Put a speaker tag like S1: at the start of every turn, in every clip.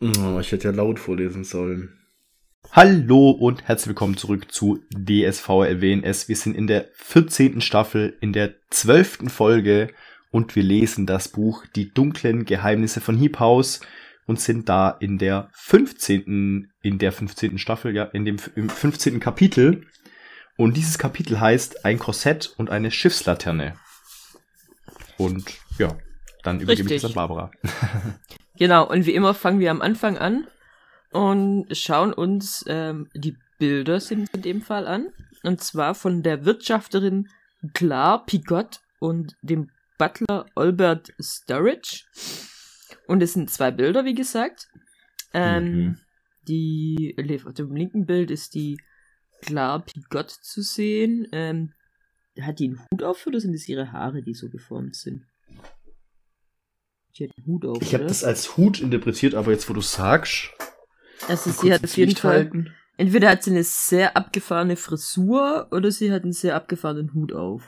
S1: Oh, ich hätte ja laut vorlesen sollen.
S2: Hallo und herzlich willkommen zurück zu DSV WNS. Wir sind in der 14. Staffel, in der 12. Folge und wir lesen das Buch Die dunklen Geheimnisse von Heap House und sind da in der 15. in der 15. Staffel, ja, in dem im 15. Kapitel. Und dieses Kapitel heißt Ein Korsett und eine Schiffslaterne. Und ja, dann übergebe ich das an Barbara.
S3: Genau, und wie immer fangen wir am Anfang an und schauen uns ähm, die Bilder sind in dem Fall an. Und zwar von der Wirtschafterin Clar Pigott und dem Butler Albert Sturridge. Und es sind zwei Bilder, wie gesagt. Ähm, mhm. Die auf dem linken Bild ist die Clar Pigott zu sehen. Ähm, hat die einen Hut auf oder sind es ihre Haare, die so geformt sind?
S1: Die hat einen Hut auf. Ich habe das als Hut interpretiert, aber jetzt, wo du sagst.
S3: Also sie hat auf jeden Fall. Entweder hat sie eine sehr abgefahrene Frisur oder sie hat einen sehr abgefahrenen Hut auf.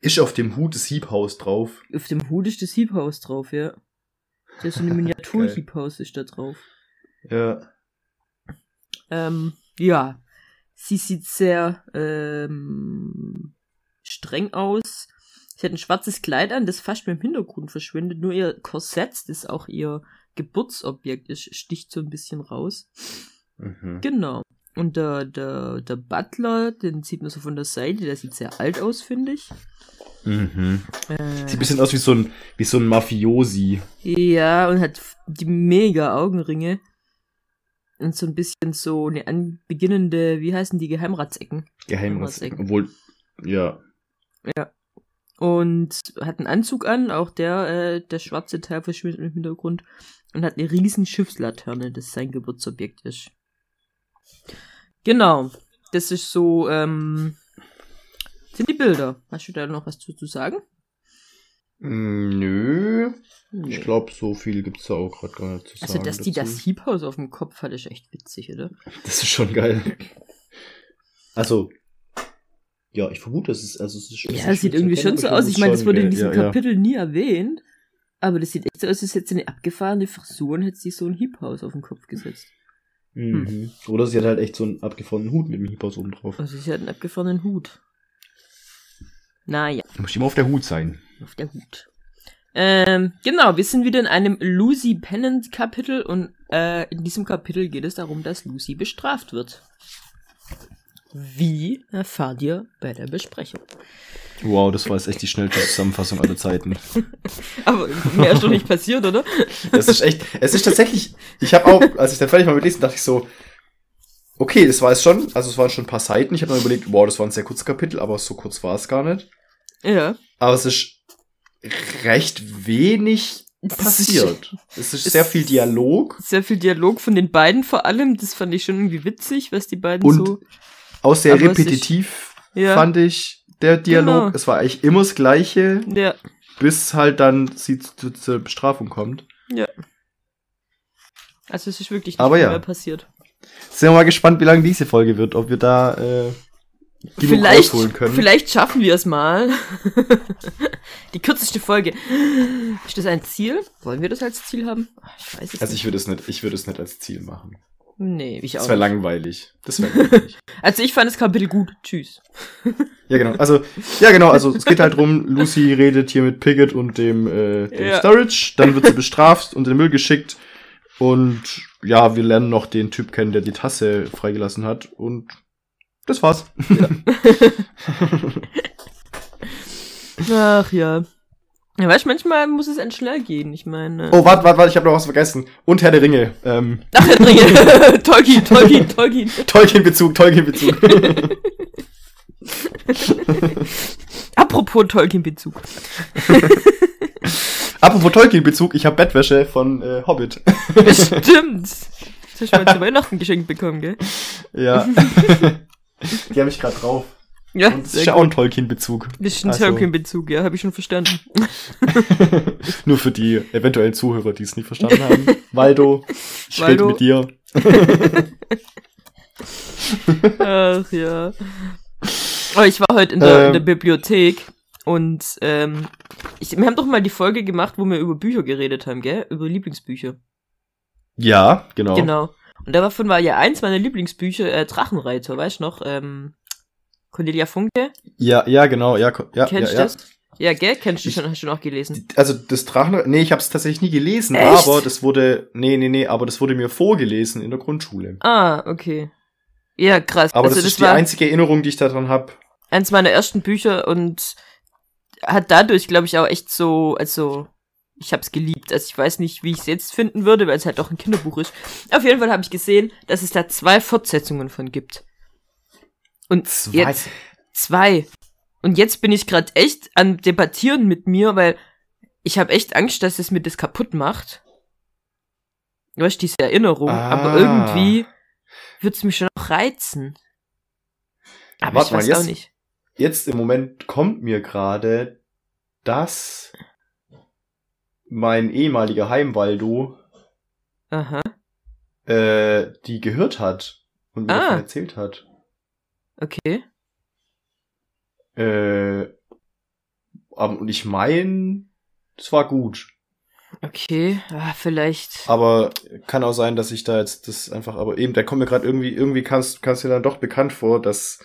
S1: Ist auf dem Hut das Hiebhaus drauf?
S3: Auf dem Hut ist das Hiebhaus drauf, ja. Da ist so eine Miniatur-Hiebhaus ist da drauf.
S1: Ja.
S3: Ähm, ja. Sie sieht sehr ähm, streng aus. Sie hat ein schwarzes Kleid an, das fast mit dem Hintergrund verschwindet. Nur ihr Korsett, das auch ihr Geburtsobjekt ist, sticht so ein bisschen raus. Mhm. Genau. Und der, der, der Butler, den sieht man so von der Seite, der sieht sehr alt aus, finde ich.
S1: Mhm. Äh, sieht ein bisschen aus wie so ein, wie so ein Mafiosi.
S3: Ja, und hat die mega Augenringe. Und so ein bisschen so eine anbeginnende, wie heißen die, Geheimratsecken?
S1: Geheimratsecken. Obwohl, ja.
S3: Ja und hat einen Anzug an, auch der, äh, der schwarze Teil verschwindet im Hintergrund und hat eine riesen Schiffslaterne, das sein Geburtsobjekt ist. Genau, das ist so, ähm, sind die Bilder. Hast du da noch was zu, zu sagen?
S1: Mm, nö. Nee. Ich glaube, so viel gibt's da auch gerade gar nicht zu
S3: also, sagen. Also, dass die das Hiebhaus auf dem Kopf hat, ist echt witzig, oder?
S1: Das ist schon geil. Also, ja, ich vermute, es ist, also es ist
S3: Ja, es sieht irgendwie schon so aus. Ich meine, das wurde in diesem ja, Kapitel ja. nie erwähnt. Aber das sieht echt so aus, als hätte sie eine abgefahrene Frisur und hätte sich so ein Hiebhaus auf den Kopf gesetzt.
S1: Mhm. Hm. Oder sie hat halt echt so einen abgefahrenen Hut mit dem Hiebhaus oben drauf.
S3: Also sie hat einen abgefahrenen Hut. Naja.
S1: Muss immer auf der Hut sein.
S3: Auf der Hut. Ähm, genau, wir sind wieder in einem Lucy Pennant Kapitel und äh, in diesem Kapitel geht es darum, dass Lucy bestraft wird. Wie erfahrt ihr bei der Besprechung?
S1: Wow, das war jetzt echt die schnellste Zusammenfassung aller Zeiten.
S3: Aber mehr ist doch nicht passiert, oder?
S1: Es ist echt, es ist tatsächlich, ich habe auch, als ich dann fertig mal mit lesen, dachte ich so, okay, das war es schon, also es waren schon ein paar Seiten. Ich habe mir überlegt, wow, das war ein sehr kurzes Kapitel, aber so kurz war es gar nicht.
S3: Ja.
S1: Aber es ist recht wenig passiert. Es ist sehr viel Dialog.
S3: Sehr viel Dialog von den beiden vor allem. Das fand ich schon irgendwie witzig, was die beiden
S1: Und
S3: so
S1: auch sehr Aber repetitiv, ich, ja. fand ich, der Dialog. Genau. Es war eigentlich immer das Gleiche.
S3: Ja.
S1: Bis halt dann sie zu, zur Bestrafung kommt.
S3: Ja. Also es ist wirklich nicht
S1: Aber ja.
S3: mehr passiert.
S1: Sind wir mal gespannt, wie lange diese Folge wird, ob wir da äh,
S3: vielleicht. Vielleicht schaffen wir es mal. Die kürzeste Folge. Ist das ein Ziel? Wollen wir das als Ziel haben?
S1: Ich weiß es also nicht. ich würde es nicht, ich würde es nicht als Ziel machen.
S3: Nee, ich auch.
S1: Das wäre langweilig. Das wäre langweilig.
S3: also ich fand das Kapitel gut. Tschüss.
S1: ja, genau. Also, ja, genau. Also es geht halt drum, Lucy redet hier mit Piggott und dem, äh, dem ja. Sturridge. Dann wird sie bestraft und in den Müll geschickt. Und ja, wir lernen noch den Typ kennen, der die Tasse freigelassen hat. Und das war's.
S3: Ja. Ach ja. Ja, weißt du, manchmal muss es end schnell gehen. Ich meine.
S1: Oh, warte, warte, warte, ich habe noch was vergessen. Und Herr der Ringe. Ähm.
S3: Ach, Herr der Ringe. Tolkien, Tolkien, Tolkien.
S1: Tolkien-Bezug, Tolkien-Bezug.
S3: Apropos Tolkien-Bezug.
S1: Apropos Tolkien-Bezug, ich habe Bettwäsche von äh, Hobbit.
S3: Stimmt. Das hast du mal zu Weihnachten geschenkt bekommen, gell?
S1: Ja. Die habe ich gerade drauf.
S3: Ja,
S1: Und das ist ja auch ein Tolkien-Bezug.
S3: Ein
S1: Also-
S3: Tolkien-Bezug, ja, habe ich schon verstanden.
S1: Nur für die eventuellen Zuhörer, die es nicht verstanden haben. Waldo, ich rede
S3: Waldo.
S1: mit dir.
S3: Ach ja. Aber ich war heute in der, in der
S1: Ähm.
S3: Bibliothek und ähm, ich, wir haben doch mal die Folge gemacht, wo wir über Bücher geredet haben, gell? Über Lieblingsbücher.
S1: Ja, genau.
S3: Genau. Und davon war ja eins meiner Lieblingsbücher äh, Drachenreiter, weißt du noch? Ähm, Cornelia Funke,
S1: Ja, ja, genau. Ja, ja,
S3: kennst
S1: ja,
S3: du
S1: ja.
S3: das? Ja, gell? Kennst du schon, hast du noch gelesen.
S1: Also das Drachen, nee, ich habe es tatsächlich nie gelesen,
S3: Echt?
S1: aber das wurde, nee, nee, nee, aber das wurde mir vorgelesen in der Grundschule.
S3: Ah, okay. Ja, krass.
S1: Aber
S3: also
S1: das
S3: das,
S1: ist die einzige Erinnerung, die ich daran habe.
S3: eins meiner ersten Bücher und hat dadurch, glaube ich, auch echt so, also ich habe es geliebt. Also ich weiß nicht, wie ich es jetzt finden würde, weil es halt doch ein Kinderbuch ist. Auf jeden Fall habe ich gesehen, dass es da zwei Fortsetzungen von gibt. Und jetzt zwei. Und jetzt bin ich gerade echt an debattieren mit mir, weil ich habe echt Angst, dass es mir das kaputt macht. Du weißt, diese Erinnerung,
S1: Ah.
S3: aber irgendwie wird's mich schon auch reizen. Aber
S1: Warte
S3: ich
S1: mal,
S3: weiß
S1: jetzt-
S3: auch nicht.
S1: Jetzt im Moment kommt mir gerade, dass mein ehemaliger Heimwaldo
S3: Aha.
S1: äh, die gehört hat und mir
S3: Ah.
S1: davon erzählt hat.
S3: Okay.
S1: Äh, aber, und ich meine, es war gut.
S3: Okay, ah, vielleicht.
S1: Aber kann auch sein, dass ich da jetzt das einfach, aber eben, der kommt mir gerade irgendwie, irgendwie kannst, kannst dir dann doch bekannt vor, dass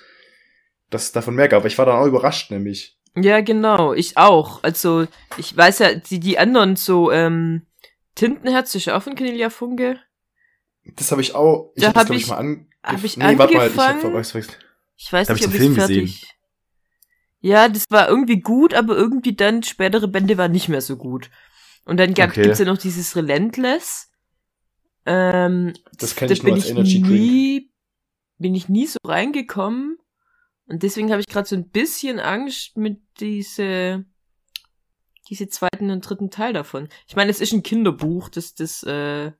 S1: dass es davon mehr gab. Aber ich war dann auch überrascht, nämlich.
S3: Ja, genau, ich auch. Also, ich weiß ja, die, die anderen so, ähm, Tintenherz ist auch von Cornelia Funke.
S1: Das habe ich auch, ich
S3: Da
S1: hab das,
S3: hab
S1: glaub ich,
S3: ich-
S1: mal an.
S3: hab ich
S1: nee, warte mal, ich hab
S3: angefangen. Ich weiß
S1: Da
S3: nicht,
S1: ich
S3: ob ich fertig. Ja, das war irgendwie gut, aber irgendwie dann spätere Bände waren nicht mehr so gut. Und dann gab,
S1: Okay.
S3: gibt's ja noch dieses Relentless. Ähm,
S1: Das kenn
S3: da
S1: ich nur als Energy Drink.
S3: nie, bin ich nie so reingekommen. Und deswegen habe ich gerade so ein bisschen Angst mit diese, diese zweiten und dritten Teil davon. Ich meine, es ist ein Kinderbuch, das, das äh,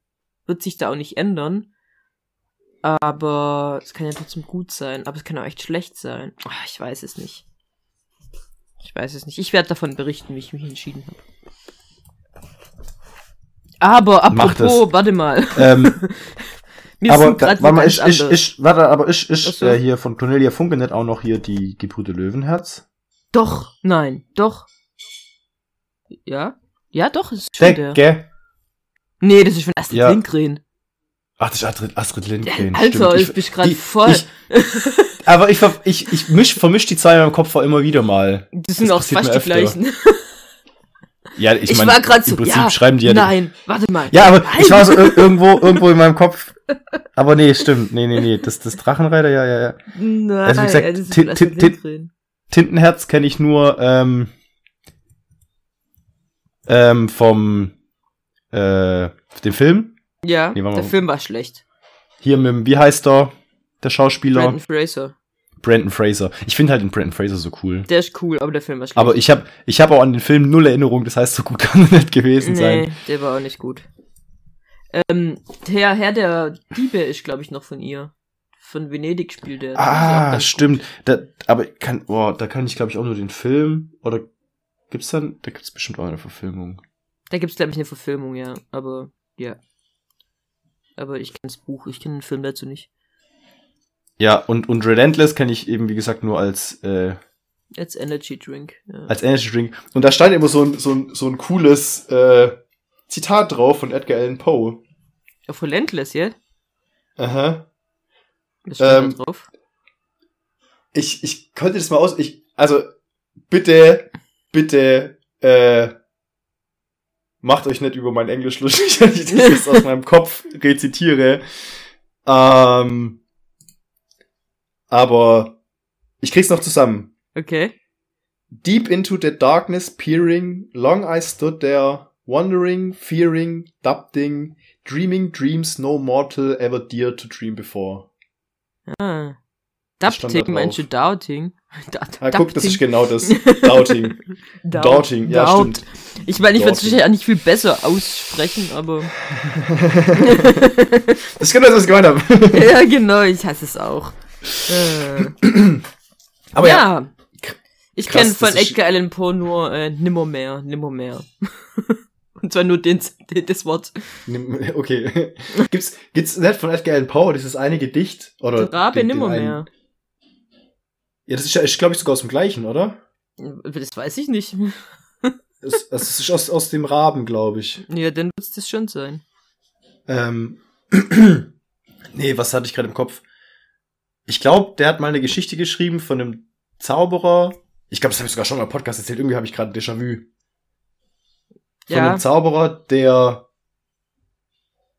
S3: wird sich da auch nicht ändern. Aber es kann ja trotzdem gut sein. Aber es kann auch echt schlecht sein. Ach, ich weiß es nicht. Ich weiß es nicht. Ich werde davon berichten, wie ich mich entschieden habe. Aber apropos, warte mal.
S1: Ähm,
S3: Mir
S1: aber, da, warte mal, ich, ich, ich, warte, aber ich, ich,
S3: so.
S1: äh, hier von Cornelia Funke nicht auch noch hier die Gebrüder Löwenherz?
S3: Doch, nein, doch. Ja? Ja, doch, ist schon der.
S1: Decke.
S3: Nee, das ist von Astrid
S1: Ja.
S3: Lindgren.
S1: Ach, das ist Astrid, Astrid
S3: Ja,
S1: Lindgren.
S3: Alter,
S1: stimmt.
S3: ich bin gerade
S1: die-
S3: voll.
S1: Ich, aber ich, ich, ich misch, vermisch die zwei in meinem Kopf immer wieder mal.
S3: das sind
S1: das
S3: auch fast die gleichen.
S1: Ja, ich,
S3: Ich,
S1: mein,
S3: war gerade so,
S1: im Prinzip
S3: ja,
S1: schreiben die ja die-
S3: nein, warte mal.
S1: Ja, aber
S3: nein.
S1: ich war so ir irgendwo, irgendwo in meinem Kopf. Aber nee, stimmt. Nee, nee, nee. Das, das Drachenreiter, ja, ja, ja.
S3: Nein,
S1: Also wie gesagt,
S3: das
S1: Ti-
S3: Lindgren.
S1: Tintenherz kenne ich nur ähm, ähm, vom äh, dem Film.
S3: Ja,
S1: Nee,
S3: der. Film war schlecht.
S1: Hier mit dem, wie heißt der? Der Schauspieler?
S3: Brandon Fraser.
S1: Brandon Fraser. Ich finde halt den Brandon Fraser so cool.
S3: Der ist cool, aber der Film war schlecht.
S1: Aber ich habe ich hab auch an den Film null Erinnerung, das heißt, so gut kann er nicht gewesen
S3: nee,
S1: sein.
S3: der war auch nicht gut. Ähm, der Herr der Diebe ist, glaube ich, noch von ihr. Von Venedig spielt der.
S1: Ah, stimmt. Da, aber kann, boah, da kann ich, glaube ich, auch nur den Film. Oder gibt's dann, da gibt's bestimmt auch eine Verfilmung.
S3: Da gibt's glaube ich, eine Verfilmung, ja. Aber, ja. Aber ich kenne das Buch, ich kenne den Film dazu nicht.
S1: Ja, und, und Relentless kenne ich eben, wie gesagt, nur als, äh,
S3: Als Energy Drink. Ja.
S1: als Energy Drink. Und da stand immer so ein, so ein, so ein cooles äh, Zitat drauf von Edgar Allan Poe.
S3: Auf Relentless, ja?
S1: Aha.
S3: Was steht
S1: Ähm,
S3: da drauf?
S1: Ich, ich konnte das mal aus. Ich, also, bitte, bitte, äh, macht euch nicht über mein Englisch lustig, wenn ich das jetzt aus meinem Kopf rezitiere. Ähm, aber ich krieg's noch zusammen.
S3: Okay.
S1: Deep into the darkness peering, long I stood there, wondering, fearing, doubting, dreaming dreams no mortal ever dared to dream before.
S3: Ah. Dupting, meinst du
S1: drauf.
S3: Doubting?
S1: Ah, guck, das ist genau das. Doubting. Doubting, ja,
S3: Doubt. stimmt. Ich meine, ich würde es sicher auch nicht viel besser aussprechen, aber.
S1: das ist genau das, was ich gemeint habe.
S3: ja, genau, ich hasse es auch. Äh.
S1: Aber ja. ja.
S3: Ich kenne von Edgar Allan Poe nur äh, Nimmermehr, Nimmermehr. Und zwar nur den, den, das Wort.
S1: Okay. Gibt's, gibt's nicht von Edgar Allan Poe dieses eine Gedicht? Oder
S3: Der Rabe Nimmermehr.
S1: Ja, das ist ja, glaube ich, sogar aus dem gleichen, oder?
S3: Das weiß ich nicht.
S1: Das, das ist aus, aus dem Raben, glaube ich.
S3: Ja, dann wird es das schon sein.
S1: Ähm. nee, was hatte ich gerade im Kopf? Ich glaube, der hat mal eine Geschichte geschrieben von einem Zauberer. Ich glaube, das habe ich sogar schon mal im Podcast erzählt. Irgendwie habe ich gerade Déjà-vu. Von ja. einem Zauberer, der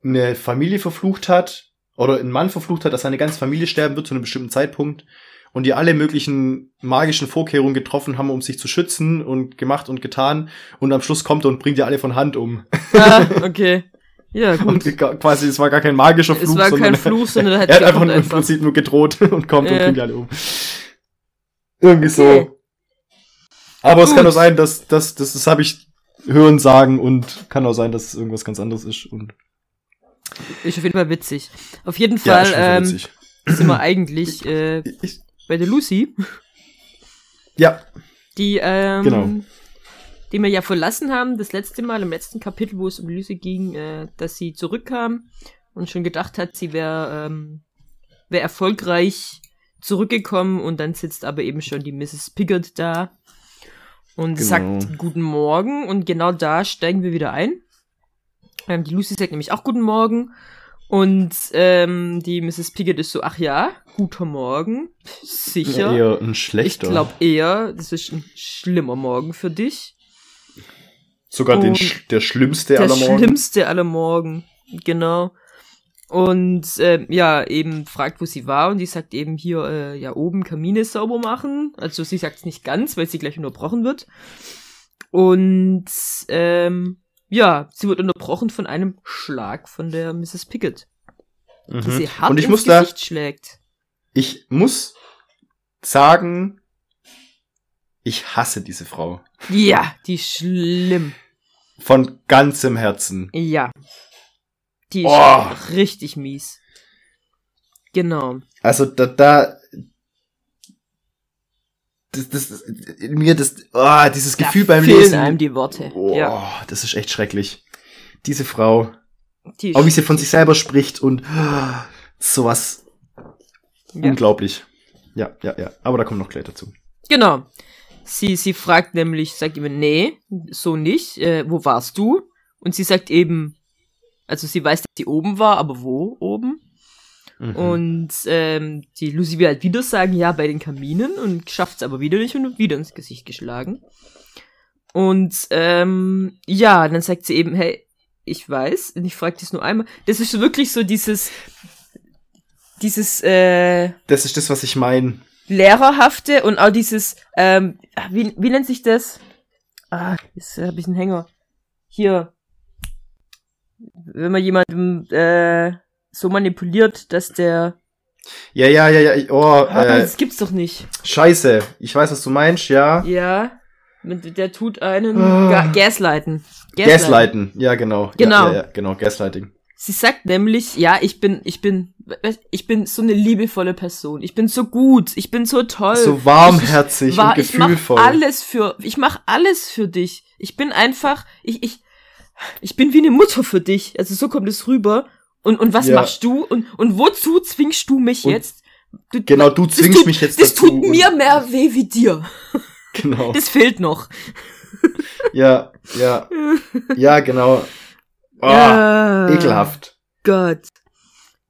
S1: eine Familie verflucht hat oder einen Mann verflucht hat, dass seine ganze Familie sterben wird zu einem bestimmten Zeitpunkt und die alle möglichen magischen Vorkehrungen getroffen haben, um sich zu schützen und gemacht und getan und am Schluss kommt er und bringt die alle von Hand um.
S3: Ah, okay. Ja, gut.
S1: Und quasi, es war gar kein magischer Fluch.
S3: Es war kein Fluch, sondern
S1: er hat, er hat einfach, einfach im Prinzip nur gedroht und kommt äh. und bringt die alle um. Irgendwie okay. so. Aber gut. es kann auch sein, dass, dass, dass das habe ich hören sagen und kann auch sein, dass es irgendwas ganz anderes ist und
S3: ist auf jeden Fall witzig. Auf jeden Fall ja, ähm, sind wir eigentlich äh, ich, bei der Lucy.
S1: Ja.
S3: Die, ähm, genau. die wir ja verlassen haben, das letzte Mal, im letzten Kapitel, wo es um Lucy ging, äh, dass sie zurückkam und schon gedacht hat, sie wäre ähm, wär erfolgreich zurückgekommen und dann sitzt aber eben schon die Mrs. Piggott da und genau. sagt Guten Morgen und genau da steigen wir wieder ein. Ähm, die Lucy sagt nämlich auch Guten Morgen und ähm, die Mrs. Piggott ist so, ach ja, guter Morgen. Sicher.
S1: Eher ein schlechter.
S3: Ich glaube eher, das ist ein schlimmer Morgen für dich.
S1: Sogar den, der schlimmste aller Morgen. Der
S3: schlimmste aller Morgen, genau. Und äh, ja, eben fragt, wo sie war und die sagt eben hier, äh, ja, oben Kamine sauber machen. Also sie sagt es nicht ganz, weil sie gleich unterbrochen wird. Und ähm, ja, sie wird unterbrochen von einem Schlag von der Mrs. Pickett. Mhm. Die sie hart Und ich muss Gesicht da, schlägt.
S1: Ich muss sagen, ich hasse diese Frau.
S3: Ja, die ist schlimm.
S1: Von ganzem Herzen.
S3: Ja. Die ist oh. richtig mies. Genau.
S1: Also da, da das, das, mir das, oh, dieses da Gefühl beim Lesen.
S3: einem die Worte.
S1: Oh, ja. das ist echt schrecklich. Diese Frau. Die auch wie sie von sich selber spricht und oh, sowas. Ja. Unglaublich. Ja, ja, ja. Aber da kommt noch gleich dazu.
S3: Genau. Sie, sie fragt nämlich, sagt ihm, nee, so nicht. Äh, wo warst du? Und sie sagt eben, also sie weiß, dass sie oben war, aber wo oben? Mhm. Und ähm, die Lucy will halt wieder sagen, ja, bei den Kaminen und schafft es aber wieder nicht und wird wieder ins Gesicht geschlagen. Und ähm, ja, dann sagt sie eben, hey, ich weiß, und ich frage das nur einmal. Das ist wirklich so dieses, dieses, äh.
S1: Das ist das, was ich meine.
S3: Lehrerhafte und auch dieses, ähm, wie, wie nennt sich das? Ah, jetzt habe ich einen Hänger. Hier. Wenn man jemandem, äh, so manipuliert, dass der.
S1: Ja, ja, ja, ja. Oh,
S3: ah, äh, das gibt's doch nicht.
S1: Scheiße. Ich weiß, was du meinst, ja.
S3: Ja. Der tut einen. Ga Gaslighten.
S1: Gaslighten. Gaslighten. Ja, genau.
S3: Genau.
S1: Ja, ja, genau, Gaslighting.
S3: Sie sagt nämlich, ja, ich bin, ich bin, ich bin so eine liebevolle Person. Ich bin so gut. Ich bin so toll.
S1: So warmherzig ich, war, und gefühlvoll.
S3: Ich mach alles für, ich mach alles für dich. Ich bin einfach, ich, ich, ich bin wie eine Mutter für dich. Also so kommt es rüber. Und, und was ja. machst du? Und, und wozu zwingst du mich und jetzt?
S1: Du, genau, du zwingst
S3: tut,
S1: mich jetzt
S3: das dazu. Das tut mir mehr weh wie dir. Genau. Das fehlt noch.
S1: Ja, ja. Ja, genau. Oh, ja. Ekelhaft.
S3: Gott.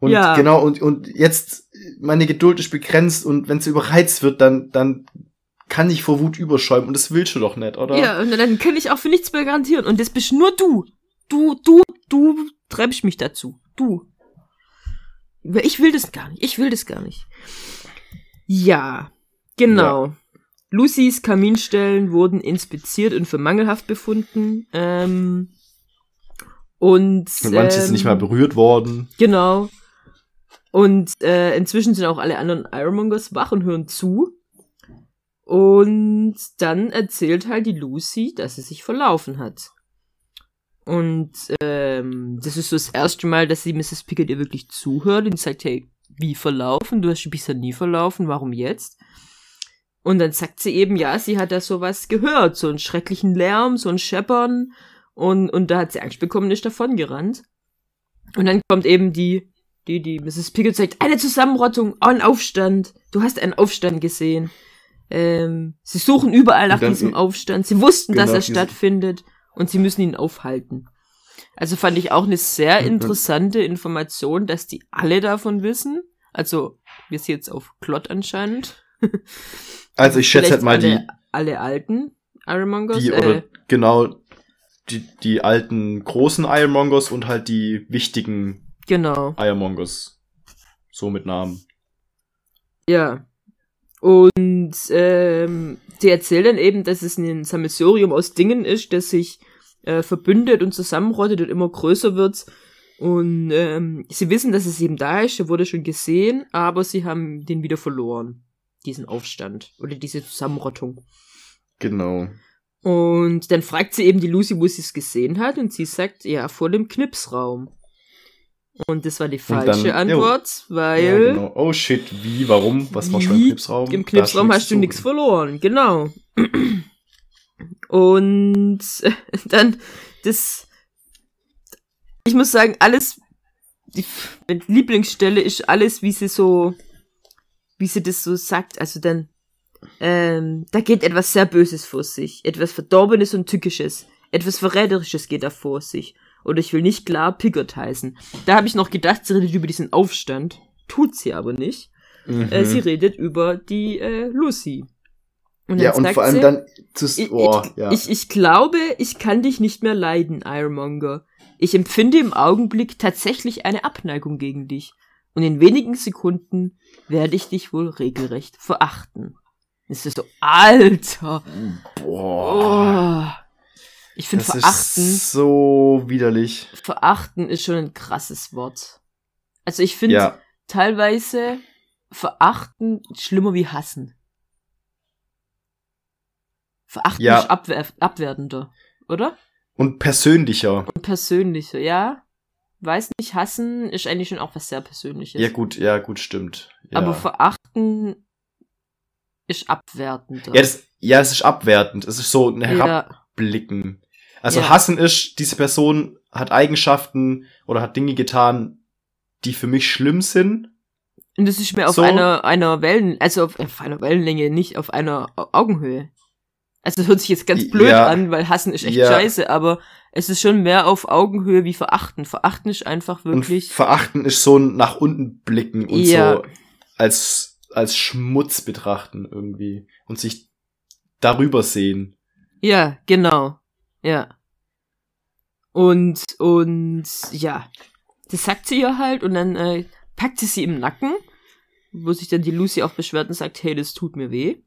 S1: Und ja. genau, und, und jetzt, meine Geduld ist begrenzt und wenn sie überreizt wird, dann, dann kann ich vor Wut überschäumen und das willst du doch nicht, oder?
S3: Ja, und dann kann ich auch für nichts mehr garantieren und das bist nur du. Du, du, du treibst mich dazu. Du. Ich will das gar nicht. Ich will das gar nicht. Ja, genau. Ja. Lucys Kaminstellen wurden inspiziert und für mangelhaft befunden. Ähm, und,
S1: und manches ähm, ist nicht mal berührt worden.
S3: Genau. Und äh, inzwischen sind auch alle anderen Ironmongers wach und hören zu. Und dann erzählt halt die Lucy, dass sie sich verlaufen hat. Und ähm, das ist so das erste Mal, dass sie Mrs. Pickett ihr wirklich zuhört und sagt, hey, wie verlaufen? Du hast dich bisher nie verlaufen, warum jetzt? Und dann sagt sie eben, ja, sie hat da sowas gehört, so einen schrecklichen Lärm, so ein Scheppern. Und, und da hat sie Angst bekommen, ist davon gerannt. Und dann kommt eben die, die, die Mrs. Pickett sagt, eine Zusammenrottung, ein Aufstand. Du hast einen Aufstand gesehen. Ähm, sie suchen überall nach diesem Aufstand. Sie wussten, genau, dass er stattfindet und sie müssen ihn aufhalten. Also fand ich auch eine sehr interessante Information, dass die alle davon wissen. Also, wir sind jetzt auf Klott anscheinend.
S1: Also ich schätze halt mal
S3: alle,
S1: die.
S3: Alle alten Ironmongers.
S1: Die, oder äh, genau, die, die alten großen Ironmongers und halt die wichtigen
S3: genau.
S1: Ironmongers. So mit Namen.
S3: Ja. Und ähm, die erzählen dann eben, dass es ein Sammelsurium aus Dingen ist, das sich äh, verbündet und zusammenrottet und immer größer wird. Und ähm, sie wissen, dass es eben da ist, er wurde schon gesehen, aber sie haben den wieder verloren diesen Aufstand oder diese Zusammenrottung.
S1: Genau.
S3: Und dann fragt sie eben die Lucy, wo sie es gesehen hat, und sie sagt, ja, vor dem Knipsraum. Und das war die falsche dann, Antwort, jo. weil. Ja, genau.
S1: Oh shit, wie, warum? Was machst du im Knipsraum?
S3: Im Knipsraum hast du nichts verloren, genau. Und dann das. Ich muss sagen, alles. Die Lieblingsstelle ist alles, wie sie so wie sie das so sagt. Also dann, ähm, da geht etwas sehr Böses vor sich. Etwas Verdorbenes und Tückisches. Etwas Verräterisches geht da vor sich. Oder ich will nicht klar Piggott heißen. Da habe ich noch gedacht, sie redet über diesen Aufstand. Tut sie aber nicht. Mhm. Äh, sie redet über die äh, Lucy.
S1: Und ja, und vor allem sie, dann zu,
S3: oh, ich, ja. ich, ich glaube, ich kann dich nicht mehr leiden, Ironmonger. Ich empfinde im Augenblick tatsächlich eine Abneigung gegen dich und in wenigen Sekunden werde ich dich wohl regelrecht verachten. Ist das so, Alter.
S1: Boah.
S3: Oh. Ich finde verachten.
S1: Ist so widerlich.
S3: Verachten ist schon ein krasses Wort. Also ich finde ja. teilweise verachten schlimmer wie hassen. Verachten ja. ist abwer abwertender, oder?
S1: Und persönlicher.
S3: Und persönlicher, ja weiß nicht, hassen ist eigentlich schon auch was sehr Persönliches.
S1: Ja, gut, ja, gut, stimmt. Ja.
S3: Aber verachten ist abwertend.
S1: Ja, das, ja, es ist abwertend. Es ist so ein Herabblicken. Also ja. hassen ist, diese Person hat Eigenschaften oder hat Dinge getan, die für mich schlimm sind.
S3: Und das ist mir auf so. einer, einer Wellen, also auf, auf einer Wellenlänge, nicht auf einer Augenhöhe. Also das hört sich jetzt ganz blöd ja. an, weil hassen ist echt ja. scheiße, aber es ist schon mehr auf Augenhöhe wie verachten. Verachten ist einfach wirklich.
S1: Und verachten ist so ein nach unten blicken und ja. so als, als Schmutz betrachten irgendwie und sich darüber sehen.
S3: Ja, genau. Ja. Und, und, ja. Das sagt sie ja halt und dann äh, packt sie sie im Nacken, wo sich dann die Lucy auch beschwert und sagt, hey, das tut mir weh.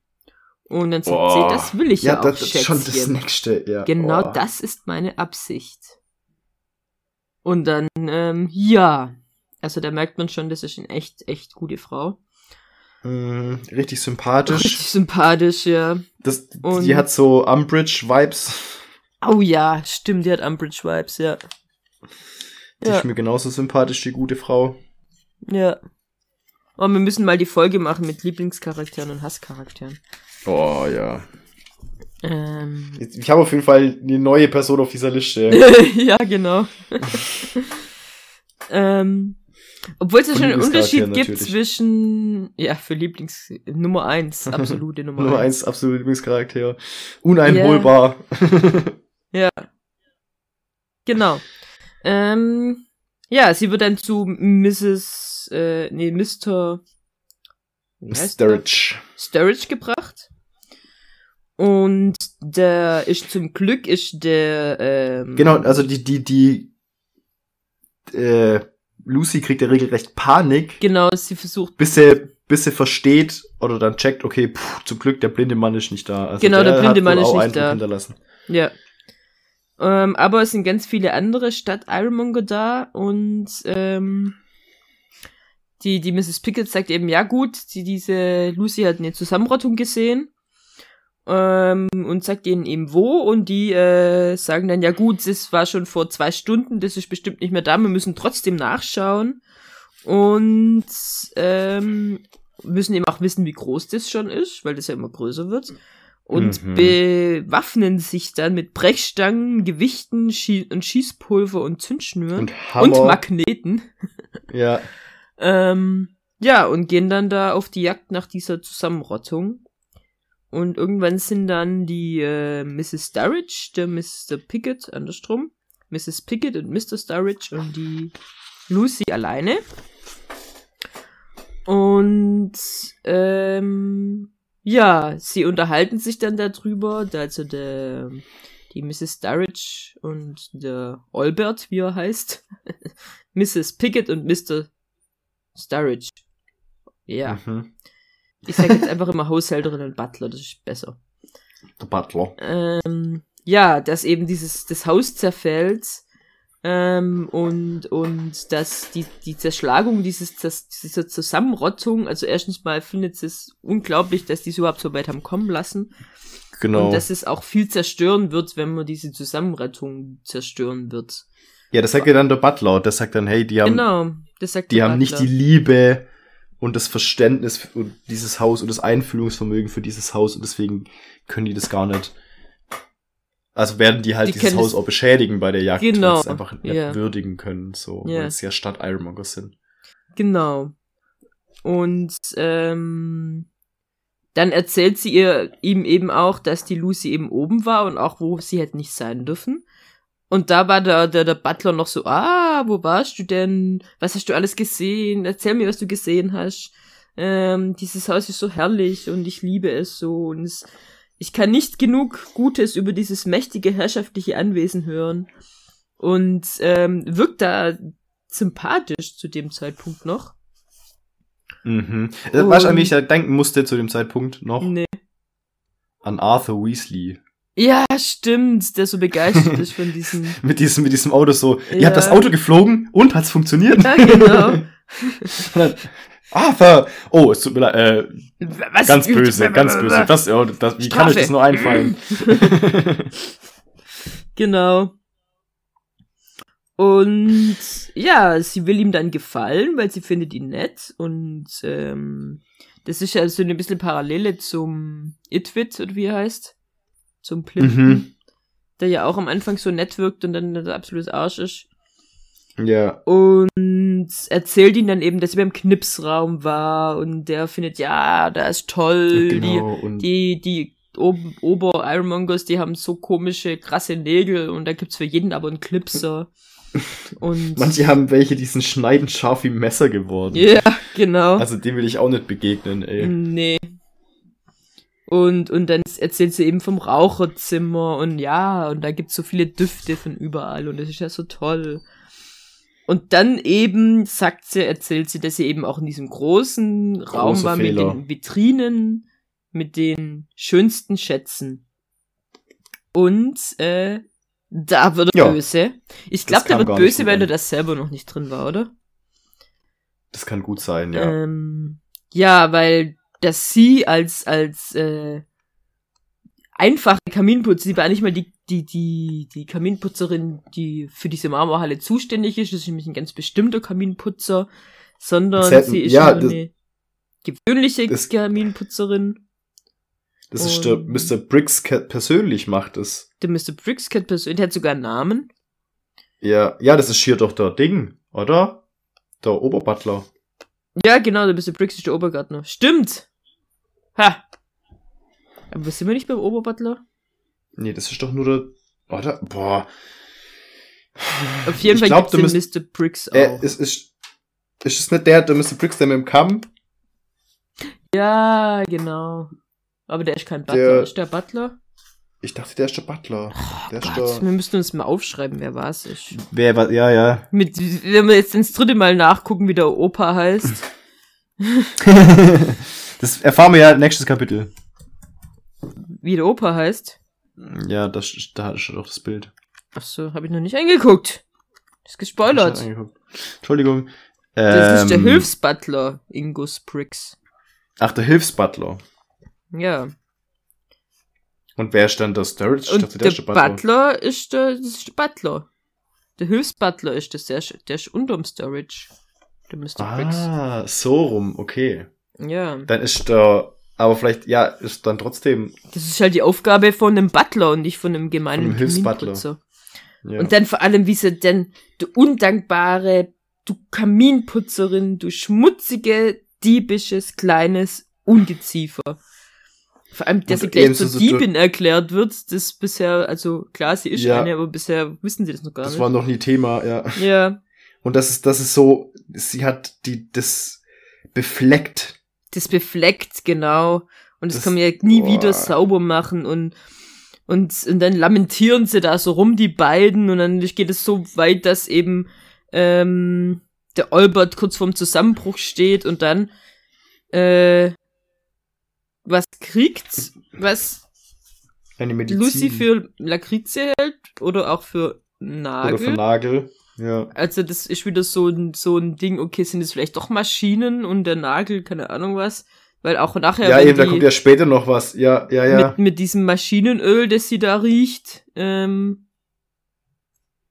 S3: Und dann sagt oh. sie, das will ich ja, ja auch, das ist schon das nächste, ja. Genau oh. das ist meine Absicht. Und dann, ähm, ja. Also da merkt man schon, das ist eine echt, echt gute Frau.
S1: Mm, richtig sympathisch.
S3: Richtig sympathisch, ja.
S1: Das, Und die hat so Umbridge-Vibes.
S3: Oh ja, stimmt, die hat Umbridge-Vibes, ja.
S1: Die ja. ist mir genauso sympathisch, die gute Frau.
S3: Ja. Aber wir müssen mal die Folge machen mit Lieblingscharakteren und Hasscharakteren.
S1: Oh, ja.
S3: Ähm.
S1: Ich habe auf jeden Fall eine neue Person auf dieser Liste.
S3: ja, genau. ähm, obwohl es ja schon einen Unterschied gibt zwischen, ja, für Lieblings, Nummer eins, absolute Nummer,
S1: Nummer eins. absolute Lieblingscharakter. Uneinholbar.
S3: ja. Genau. Ähm, ja, sie wird dann zu Mrs., äh, nee, Mr.
S1: Sturridge.
S3: Sturridge gebracht. Und der ist zum Glück ist der ähm,
S1: Genau, also die, die, die äh, Lucy kriegt ja regelrecht Panik.
S3: Genau, sie versucht.
S1: Bis sie, bis sie versteht oder dann checkt, okay, pff, zum Glück, der blinde Mann ist nicht da.
S3: Also genau, der, der blinde Mann ist nicht da. Hinterlassen. Ja. Ähm, aber es sind ganz viele andere statt Ironmonger da und ähm, die, die Mrs. Pickett sagt eben, ja gut, die, diese Lucy hat eine Zusammenrottung gesehen ähm, und sagt ihnen eben wo und die äh, sagen dann, ja gut, das war schon vor zwei Stunden, das ist bestimmt nicht mehr da, wir müssen trotzdem nachschauen und ähm, müssen eben auch wissen, wie groß das schon ist, weil das ja immer größer wird und mhm. bewaffnen sich dann mit Brechstangen, Gewichten Schie und Schießpulver und Zündschnüren und, und Magneten.
S1: Ja.
S3: ähm, ja, und gehen dann da auf die Jagd nach dieser Zusammenrottung. Und irgendwann sind dann die äh, Mrs. Sturridge, der Mr. Pickett, andersrum, Mrs. Pickett und Mr. Sturridge und die Lucy alleine. Und ähm, ja, sie unterhalten sich dann darüber, also der, die Mrs. Sturridge und der Albert, wie er heißt, Mrs. Pickett und Mr. Sturridge. Ja. Mhm. Ich sage jetzt einfach immer Haushälterin und Butler, das ist besser.
S1: Der Butler.
S3: Ähm, ja, dass eben dieses das Haus zerfällt ähm, und, und dass die, die Zerschlagung dieses, das, dieser Zusammenrottung, also erstens mal findet es unglaublich, dass die es überhaupt so weit haben kommen lassen. Genau. Und dass es auch viel zerstören wird, wenn man diese Zusammenrettung zerstören wird.
S1: Ja, das sagt ja dann der Butler. Das sagt dann, hey, die haben,
S3: genau, das sagt
S1: die haben Butler. nicht die Liebe und das Verständnis für dieses Haus und das Einfühlungsvermögen für dieses Haus und deswegen können die das gar nicht also werden die halt die dieses Haus auch beschädigen bei der Jagd, genau. es einfach nicht yeah. würdigen können, so, yeah. weil es ja Stadt Ironmonger sind.
S3: Genau. Und ähm, dann erzählt sie ihr ihm eben auch, dass die Lucy eben oben war und auch wo sie hätte nicht sein dürfen. Und da war der, der, der Butler noch so, ah, wo warst du denn? Was hast du alles gesehen? Erzähl mir, was du gesehen hast. Ähm, dieses Haus ist so herrlich und ich liebe es so und es ich kann nicht genug Gutes über dieses mächtige herrschaftliche Anwesen hören. Und ähm, wirkt da sympathisch zu dem Zeitpunkt noch.
S1: Mhm. Und, Was ich an mich denken musste zu dem Zeitpunkt noch? Nee. An Arthur Weasley.
S3: Ja, stimmt, der so begeistert ist von diesem.
S1: mit diesem, mit diesem Auto so. Ja. Ihr habt das Auto geflogen und hat's funktioniert.
S3: Ja, genau.
S1: Arthur! Oh, es tut mir leid. Äh, Was ganz böse, ganz böse. Das, oh, das, wie Strafe. kann euch das nur einfallen?
S3: genau. Und ja, sie will ihm dann gefallen, weil sie findet ihn nett. Und ähm, das ist ja so eine bisschen Parallele zum Itwit, oder wie er heißt. Zum Plimpton. Mhm. Der ja auch am Anfang so nett wirkt und dann der absolute Arsch ist.
S1: Ja.
S3: Und erzählt ihn dann eben, dass er beim Knipsraum war und der findet, ja, da ist toll. Genau, die, die, die Ober-Ironmongers, die haben so komische, krasse Nägel und da gibt's für jeden aber einen Clipser.
S1: Und Manche haben welche, die sind schneidend scharf wie Messer geworden.
S3: Ja, genau.
S1: Also dem will ich auch nicht begegnen, ey.
S3: Nee. Und, und dann erzählt sie eben vom Raucherzimmer und ja, und da gibt's so viele Düfte von überall und das ist ja so toll. Und dann eben sagt sie, erzählt sie, dass sie eben auch in diesem großen Große Raum war Fehler. mit den Vitrinen, mit den schönsten Schätzen. Und äh, da wird er ja, böse. Ich glaube, der wird böse, weil er das selber noch nicht drin war, oder?
S1: Das kann gut sein, ja.
S3: Ähm, ja, weil dass sie als als äh, einfache Kaminputzer, sie war nicht mal die die, die, die Kaminputzerin, die für diese Marmorhalle zuständig ist, das ist nämlich ein ganz bestimmter Kaminputzer, sondern hat, sie ist ja, das, eine gewöhnliche das, Kaminputzerin.
S1: Das ist der Mr. Brickscat persönlich macht es.
S3: Der Mr. Brickscat persönlich, der hat sogar einen Namen.
S1: Ja, ja, das ist hier doch der Ding, oder? Der Oberbutler.
S3: Ja, genau, der Mr. Briggs ist der Obergärtner. Stimmt! Ha! Aber sind wir nicht beim Oberbutler?
S1: Nee, das ist doch nur der. Warte, boah.
S3: Auf jeden Fall glaub, gibt's den Mr. Briggs
S1: auch. Äh, ist, ist, ist es nicht der, der Mr. Briggs, der mit dem Kamm?
S3: Ja, genau. Aber der ist kein Butler. Der, ist der Butler?
S1: Ich dachte, der ist der Butler.
S3: Oh der Gott, der... wir müssten uns mal aufschreiben, wer war es ist.
S1: Wer war, ja, ja.
S3: Mit, wenn wir jetzt ins dritte Mal nachgucken, wie der Opa heißt.
S1: das erfahren wir ja nächstes Kapitel.
S3: Wie der Opa heißt?
S1: Ja, das, da hatte ich doch das Bild.
S3: Ach so, habe ich noch nicht eingeguckt. ist gespoilert.
S1: Entschuldigung.
S3: Das ähm, ist der ähm, Hilfsbutler, Ingus Briggs.
S1: Ach, der Hilfsbutler.
S3: Ja.
S1: Und wer ist dann der Sturridge?
S3: Und der, der, Butler. Butler ist der, das ist der Butler. Der Hilfsbutler ist das, der der ist unterm Sturridge.
S1: Der Mr. Ah, Briggs. so rum, okay.
S3: Ja.
S1: Dann ist der, aber vielleicht, ja, ist dann trotzdem.
S3: Das ist halt die Aufgabe von einem Butler und nicht von einem gemeinen Hilfsbutler. Ja. Und dann vor allem, wie sie denn, du undankbare, du Kaminputzerin, du schmutzige, diebisches, kleines Ungeziefer. Vor allem, dass sie gleich zur Diebin erklärt wird, das bisher, also klar, sie ist ja. eine, aber bisher wissen sie das noch gar
S1: das
S3: nicht.
S1: Das war noch nie Thema, ja.
S3: Ja.
S1: Und das ist, das ist so, sie hat die, das befleckt.
S3: Das befleckt, genau. Und das, das kann man ja nie boah. wieder sauber machen und, und, und dann lamentieren sie da so rum, die beiden, und dann geht es so weit, dass eben, ähm, der Albert kurz vorm Zusammenbruch steht und dann, äh, was kriegt, was
S1: Eine Medizin.
S3: Lucy für Lakritze hält oder auch für Nagel.
S1: Oder für Nagel. Ja.
S3: Also das ist wieder so ein, so ein Ding, okay, sind es vielleicht doch Maschinen und der Nagel, keine Ahnung was. Weil auch nachher.
S1: Ja, eben, da kommt ja später noch was. Ja, ja, ja.
S3: Mit, mit diesem Maschinenöl, das sie da riecht. Ähm,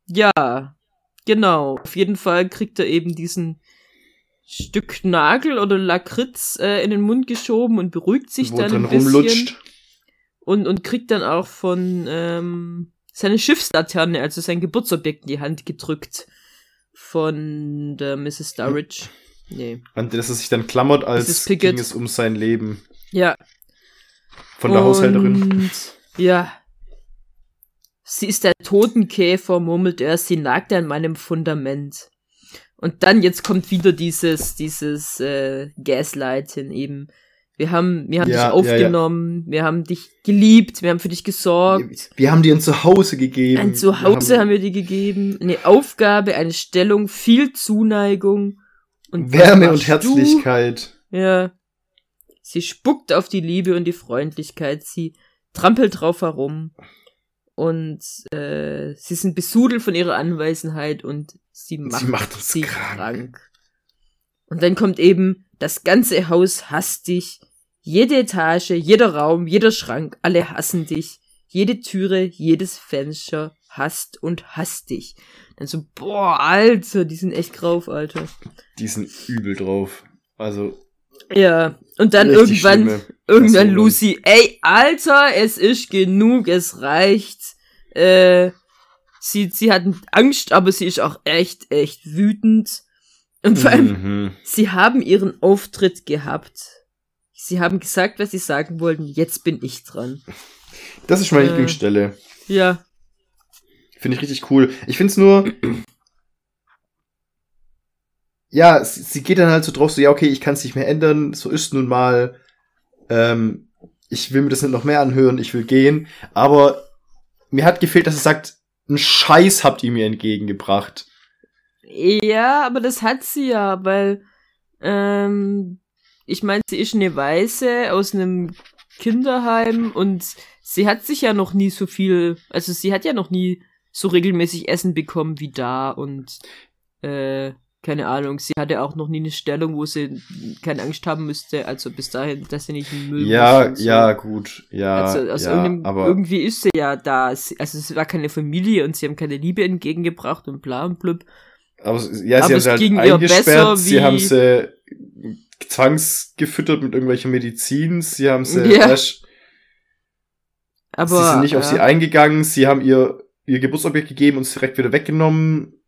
S3: ja, genau. Auf jeden Fall kriegt er eben diesen Stück Nagel oder Lakritz äh, in den Mund geschoben und beruhigt sich Wo dann ein bisschen. Rumlutscht. Und, und kriegt dann auch von ähm, seine Schiffslaterne, also sein Geburtsobjekt in die Hand gedrückt. Von der Mrs. Sturridge. Nee.
S1: An das er sich dann klammert, als ging es um sein Leben.
S3: Ja.
S1: Von der und, Haushälterin.
S3: Ja. Sie ist der Totenkäfer, murmelt er, sie nagt an meinem Fundament. Und dann jetzt kommt wieder dieses, dieses äh, Gaslighten eben. Wir haben, wir haben ja, dich aufgenommen, ja, ja. wir haben dich geliebt, wir haben für dich gesorgt.
S1: Wir, wir haben dir ein Zuhause gegeben.
S3: Ein Zuhause wir haben, haben, wir dir gegeben, eine Aufgabe, eine Stellung, viel Zuneigung
S1: und Wärme und Herzlichkeit.
S3: Du? Ja. Sie spuckt auf die Liebe und die Freundlichkeit, sie trampelt drauf herum und äh, sie sind besudelt von ihrer Anwesenheit und sie macht, sie macht uns sie krank. krank. Und dann kommt eben, das ganze Haus hasst dich, jede Etage, jeder Raum, jeder Schrank, alle hassen dich, jede Türe, jedes Fenster hasst und hasst dich. Dann so, boah, Alter, die sind echt drauf, Alter.
S1: Die sind übel drauf. Also.
S3: Ja, und dann irgendwann, irgendwann Lucy, ey, Alter, es ist genug, es reicht. Äh, sie, sie hat Angst, aber sie ist auch echt, echt wütend. Und vor allem, mhm. sie haben ihren Auftritt gehabt. Sie haben gesagt, was sie sagen wollten. Jetzt bin ich dran.
S1: Das ist meine äh, Lieblingsstelle.
S3: Ja.
S1: Finde ich richtig cool. Ich finde es nur. ja, sie, sie, geht dann halt so drauf, so, ja, okay, ich kann es nicht mehr ändern. So ist nun mal. Ähm, ich will mir das nicht noch mehr anhören. Ich will gehen. Aber mir hat gefehlt, dass sie sagt, einen Scheiß habt ihr mir entgegengebracht.
S3: Ja, aber das hat sie ja, weil ähm, ich meine, sie ist eine Weiße aus einem Kinderheim und sie hat sich ja noch nie so viel, also sie hat ja noch nie so regelmäßig Essen bekommen wie da und äh, keine Ahnung, sie hatte auch noch nie eine Stellung, wo sie keine Angst haben müsste, also bis dahin, dass sie nicht im Müll
S1: Ja, so. ja, gut, ja.
S3: Also aus
S1: ja,
S3: aber irgendwie ist sie ja da, also es war keine Familie und sie haben keine Liebe entgegengebracht und bla und blub.
S1: Aber, ja, sie aber haben sie halt eingesperrt, sie haben sie zwangsgefüttert mit irgendwelcher Medizin, sie haben sie
S3: ja.
S1: aber, sie sind nicht ja. auf sie eingegangen, sie haben ihr ihr Geburtsobjekt gegeben und es direkt wieder weggenommen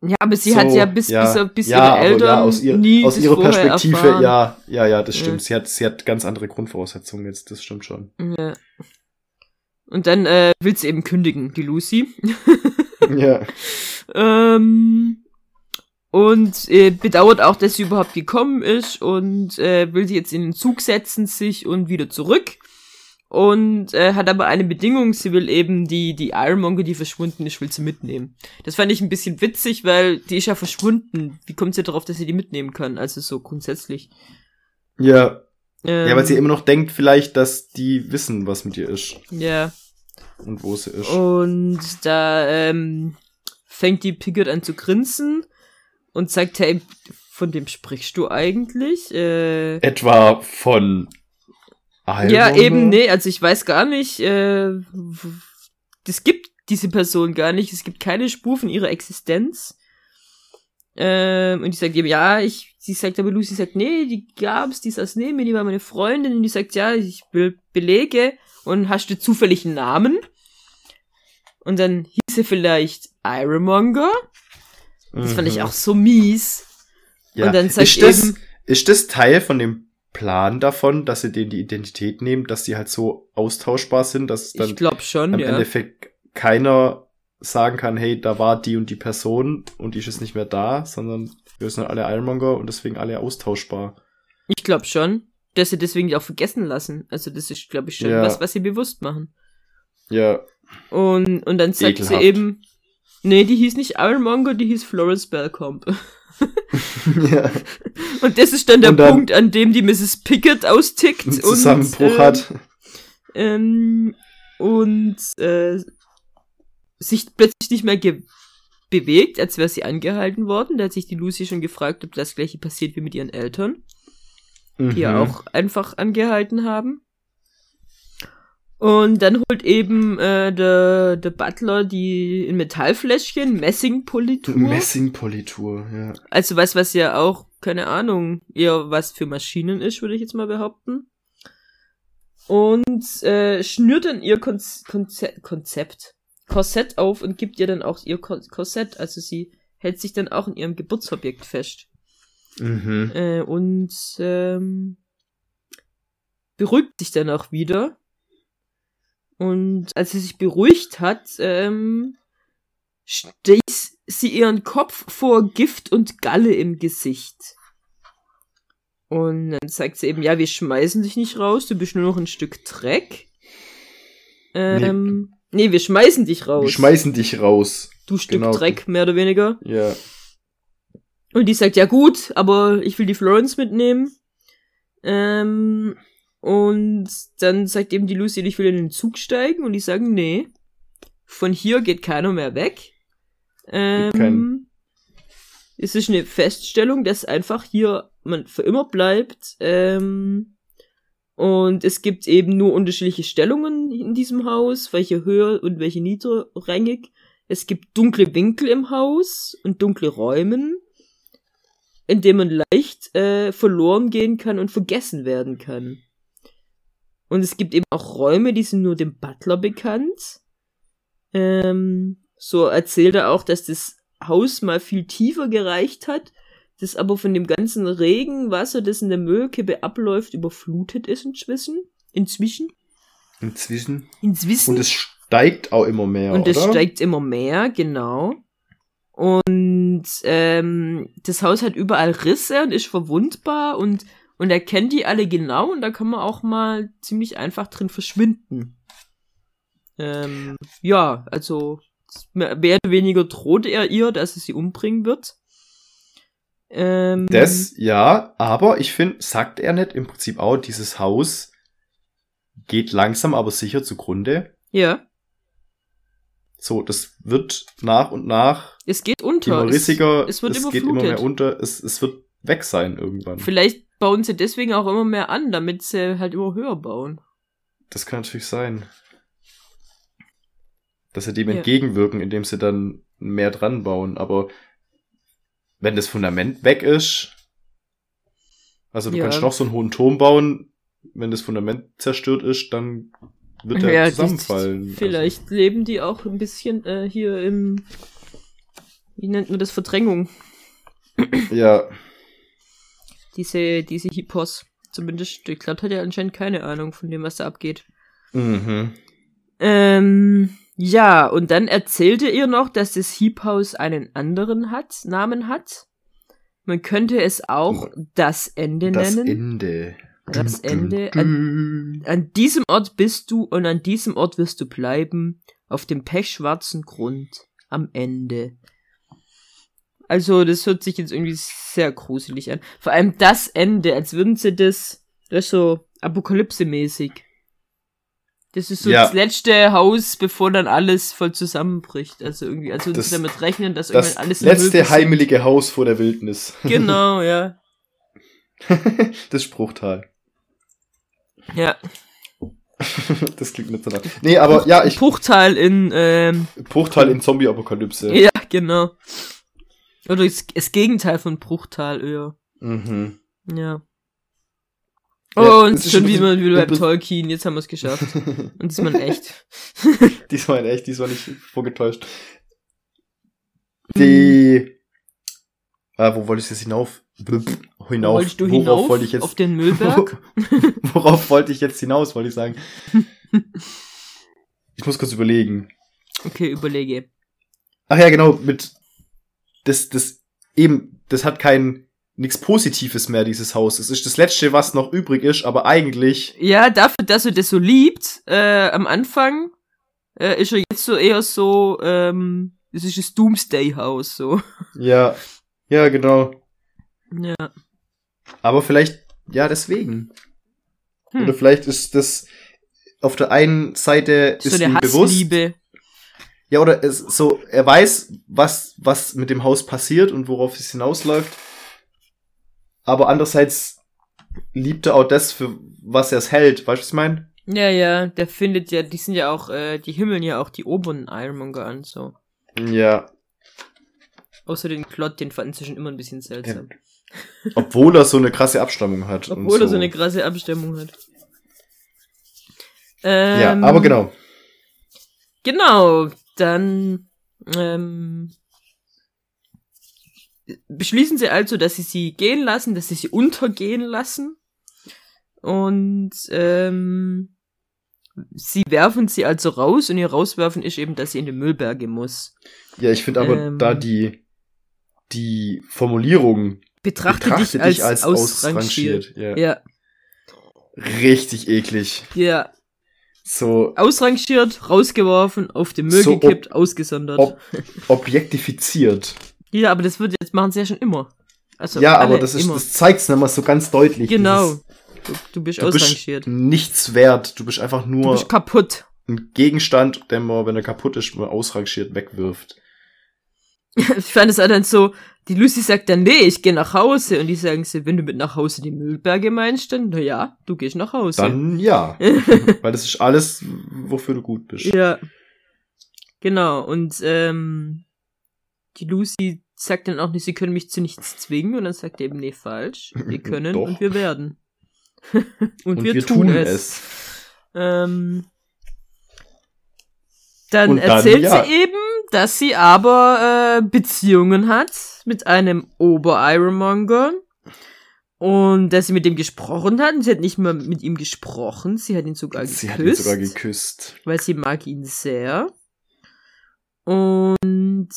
S3: ja, aber sie so, hat ja bis, ja, bis, bis ja, ihre Eltern ja,
S1: aus, ihr,
S3: nie
S1: aus ihrer Perspektive, erfahren. ja, ja, ja, das stimmt. Ja. Sie hat, sie hat ganz andere Grundvoraussetzungen jetzt, das stimmt schon.
S3: Ja. Und dann äh, will sie eben kündigen, die Lucy.
S1: ja.
S3: ähm, und äh, bedauert auch, dass sie überhaupt gekommen ist und äh, will sie jetzt in den Zug setzen, sich und wieder zurück und äh, hat aber eine Bedingung, sie will eben die, die Ironmonger, die verschwunden ist, will sie mitnehmen. Das fand ich ein bisschen witzig, weil die ist ja verschwunden. Wie kommt sie darauf, dass sie die mitnehmen kann? Also so grundsätzlich.
S1: Ja. Ähm, ja, weil sie immer noch denkt vielleicht, dass die wissen, was mit ihr ist.
S3: Ja.
S1: Und wo sie ist.
S3: Und da ähm, fängt die Piggott an zu grinsen und sagt, hey, von dem sprichst du eigentlich? Äh,
S1: Etwa von
S3: Iron ja, eben, nee, also ich weiß gar nicht, äh, es gibt diese Person gar nicht, es gibt keine Spur von ihrer Existenz. Ähm, und die sagt eben, ja, ich, sie sagt aber Lucy sagt, nee, die gab's, die ist aus Nehmen, die war meine Freundin, und die sagt, ja, ich will Belege, und hast du zufällig einen Namen? Und dann hieß er vielleicht Ironmonger. Das fand ich mhm. auch so mies.
S1: Ja. Und dann sagt ist das, ist das Teil von dem Plan davon, dass sie denen die Identität nehmen, dass sie halt so austauschbar sind, dass dann
S3: schon,
S1: im
S3: ja.
S1: Endeffekt keiner sagen kann, hey, da war die und die Person und die ist jetzt nicht mehr da, sondern wir sind alle Ironmonger und deswegen alle austauschbar.
S3: Ich glaube schon, dass sie deswegen die auch vergessen lassen. Also das ist, glaube ich, schon ja. was, was sie bewusst machen.
S1: Ja.
S3: Und, und dann sagt Ekelhaft. sie eben, nee, die hieß nicht Ironmonger, die hieß Florence Bellcomp. ja. Und das ist dann der dann Punkt, an dem die Mrs. Pickett austickt. Einen
S1: Zusammenbruch
S3: und,
S1: äh, hat.
S3: Ähm, und äh, sich plötzlich nicht mehr bewegt, als wäre sie angehalten worden. Da hat sich die Lucy schon gefragt, ob das gleiche passiert wie mit ihren Eltern, mhm. die ja mhm. auch einfach angehalten haben. Und dann holt eben äh, der, der Butler die in Metallfläschchen, Messingpolitur.
S1: Messingpolitur, ja.
S3: Also was, was ja auch, keine Ahnung, eher was für Maschinen ist, würde ich jetzt mal behaupten. Und äh, schnürt dann ihr Konz Konze Konzept, Korsett auf und gibt ihr dann auch ihr Korsett. Also sie hält sich dann auch in ihrem Geburtsobjekt fest. Mhm. Äh, und ähm, beruhigt sich dann auch wieder und als sie sich beruhigt hat, ähm, stieß sie ihren Kopf vor Gift und Galle im Gesicht. Und dann sagt sie eben, ja, wir schmeißen dich nicht raus, du bist nur noch ein Stück Dreck. Ähm, nee, nee wir schmeißen dich raus. Wir
S1: schmeißen dich raus.
S3: Du Stück genau. Dreck, mehr oder weniger.
S1: Ja.
S3: Und die sagt, ja gut, aber ich will die Florence mitnehmen. Ähm, und dann sagt eben die Lucy, ich will in den Zug steigen und die sagen, nee, von hier geht keiner mehr weg. Ähm, es ist eine Feststellung, dass einfach hier man für immer bleibt. Ähm, und es gibt eben nur unterschiedliche Stellungen in diesem Haus, welche höher und welche niedrigrängig. Es gibt dunkle Winkel im Haus und dunkle Räumen, in denen man leicht äh, verloren gehen kann und vergessen werden kann. Und es gibt eben auch Räume, die sind nur dem Butler bekannt. Ähm, so erzählt er auch, dass das Haus mal viel tiefer gereicht hat, das aber von dem ganzen Regenwasser, das in der Müllkippe abläuft, überflutet ist inzwischen. Inzwischen.
S1: Inzwischen.
S3: Inzwischen.
S1: Und es steigt auch immer mehr.
S3: Und
S1: es
S3: steigt immer mehr, genau. Und ähm, das Haus hat überall Risse und ist verwundbar und und er kennt die alle genau und da kann man auch mal ziemlich einfach drin verschwinden. Ähm, ja, also mehr oder weniger droht er ihr, dass er sie umbringen wird.
S1: Ähm, das, ja, aber ich finde, sagt er nicht im Prinzip auch, dieses Haus geht langsam, aber sicher zugrunde.
S3: Ja.
S1: So, das wird nach und nach.
S3: Es geht unter.
S1: Immer rissiger.
S3: Es, es wird
S1: es geht immer mehr unter. Es, es wird weg sein irgendwann.
S3: Vielleicht bauen sie deswegen auch immer mehr an, damit sie halt immer höher bauen.
S1: Das kann natürlich sein. Dass sie dem ja. entgegenwirken, indem sie dann mehr dran bauen. Aber wenn das Fundament weg ist, also du ja. kannst noch so einen hohen Turm bauen, wenn das Fundament zerstört ist, dann wird er ja, zusammenfallen. Die,
S3: vielleicht also. leben die auch ein bisschen äh, hier im, wie nennt man das, Verdrängung.
S1: Ja
S3: diese, diese Hippos. Zumindest, ich glaube, hat er anscheinend keine Ahnung von dem, was da abgeht.
S1: Mhm.
S3: Ähm, ja, und dann erzählte ihr noch, dass das Hiebhaus einen anderen hat, Namen hat. Man könnte es auch das Ende
S1: das
S3: nennen.
S1: Ende.
S3: Das Ende. An, an diesem Ort bist du und an diesem Ort wirst du bleiben. Auf dem pechschwarzen Grund. Am Ende. Also, das hört sich jetzt irgendwie sehr gruselig an. Vor allem das Ende, als würden sie das, das ist so Apokalypse-mäßig. Das ist so ja. das letzte Haus, bevor dann alles voll zusammenbricht. Also irgendwie, also das, damit rechnen, dass
S1: das irgendwann alles Das letzte heimelige Haus vor der Wildnis.
S3: Genau, ja.
S1: das Spruchtal.
S3: Ja.
S1: das klingt nicht so nach. Nee, aber ja, ich.
S3: Bruchteil in, ähm,
S1: Bruchteil in Zombie-Apokalypse.
S3: Ja, genau. Oder das, das Gegenteil von Bruchteil eher.
S1: Mhm.
S3: Ja.
S1: Ja,
S3: Oh, und
S1: es ist
S3: schon wieder, wieder beim Tolkien, jetzt haben wir es geschafft. Und diesmal in echt.
S1: diesmal in echt, diesmal nicht vorgetäuscht. Die. Ah, wo wollte ich jetzt hinauf? Hinauf.
S3: Wolltest du
S1: Worauf
S3: hinauf
S1: wollte ich jetzt?
S3: auf den Müllberg?
S1: Worauf wollte ich jetzt hinaus, wollte ich sagen. Ich muss kurz überlegen.
S3: Okay, überlege.
S1: Ach ja, genau, mit das, das eben, das hat kein nichts Positives mehr, dieses Haus. Es ist das Letzte, was noch übrig ist, aber eigentlich,
S3: Ja, dafür, dass er das so liebt, äh, am Anfang, äh, ist er jetzt so eher so, ähm, es ist das Doomsday-Haus, so.
S1: ja, ja, genau.
S3: Ja.
S1: Aber vielleicht, ja, deswegen.
S3: Hm.
S1: Oder vielleicht ist das auf der einen Seite
S3: so
S1: ist
S3: eine
S1: ihm bewusst,
S3: Hassliebe.
S1: Ja, oder es, so, er weiß, was, was mit dem Haus passiert und worauf es hinausläuft. Aber andererseits liebt er auch das, für was er es hält. Weißt du, was ich meine?
S3: Ja, ja, der findet ja, die sind ja auch, äh, die himmeln ja auch die oberen Ironmonger an, so.
S1: Ja.
S3: Außer den Klott, den fanden sie schon immer ein bisschen seltsam.
S1: Obwohl er so eine krasse Abstammung hat.
S3: Obwohl er so eine krasse Abstimmung hat. Ähm,
S1: Ja, aber genau.
S3: Genau, dann ähm, beschließen sie also, dass sie sie gehen lassen, dass sie sie untergehen lassen. Und ähm, sie werfen sie also raus und ihr rauswerfen ist eben, dass sie in den Müllberge muss.
S1: Ja, ich finde aber
S3: ähm,
S1: da die, die Formulierung
S3: Betrachte,
S1: betrachte
S3: dich als,
S1: ausrangiert.
S3: ausrangiert.
S1: Ja.
S3: Ja,
S1: Richtig eklig.
S3: ja.
S1: So
S3: Ausrangiert, rausgeworfen, auf den Müll
S1: So
S3: gekippt, ausgesondert.
S1: ob, objektifiziert.
S3: ja, aber das wird jetzt machen sie ja schon immer. Also
S1: ja, aber das ist,
S3: immer.
S1: das zeigt's nochmal so ganz deutlich.
S3: Genau. Du, du bist
S1: du bist
S3: ausrangiert.
S1: nichts wert. Du bist einfach
S3: Du
S1: nur
S3: bist kaputt.
S1: ein Gegenstand, der man, wenn er kaputt ist, mal ausrangiert wegwirft.
S3: Ich fand es auch dann so, die Lucy sagt dann, nee, ich gehe nach Hause. Und die sagen sie, wenn du mit nach Hause die Müllberge meinst, dann, na ja, du gehst nach Hause.
S1: Dann ja. Weil das ist alles, wofür du gut bist.
S3: ja. Genau. Und ähm, die Lucy sagt dann auch nicht, sie können mich zu nichts zwingen. Und dann sagt er eben, nee, falsch. Wir können und wir werden. und,
S1: Und
S3: wir,
S1: wir
S3: tun,
S1: tun
S3: es.
S1: es.
S3: Ähm, dann
S1: Und dann,
S3: erzählt
S1: ja.
S3: sie eben, dass sie aber äh, Beziehungen hat mit einem Ober-Ironmonger. Und dass sie mit dem gesprochen hat. Und sie hat nicht mal mit ihm gesprochen, sie hat ihn sogar geküsst.
S1: Sie hat ihn sogar geküsst.
S3: weil sie mag ihn sehr. Und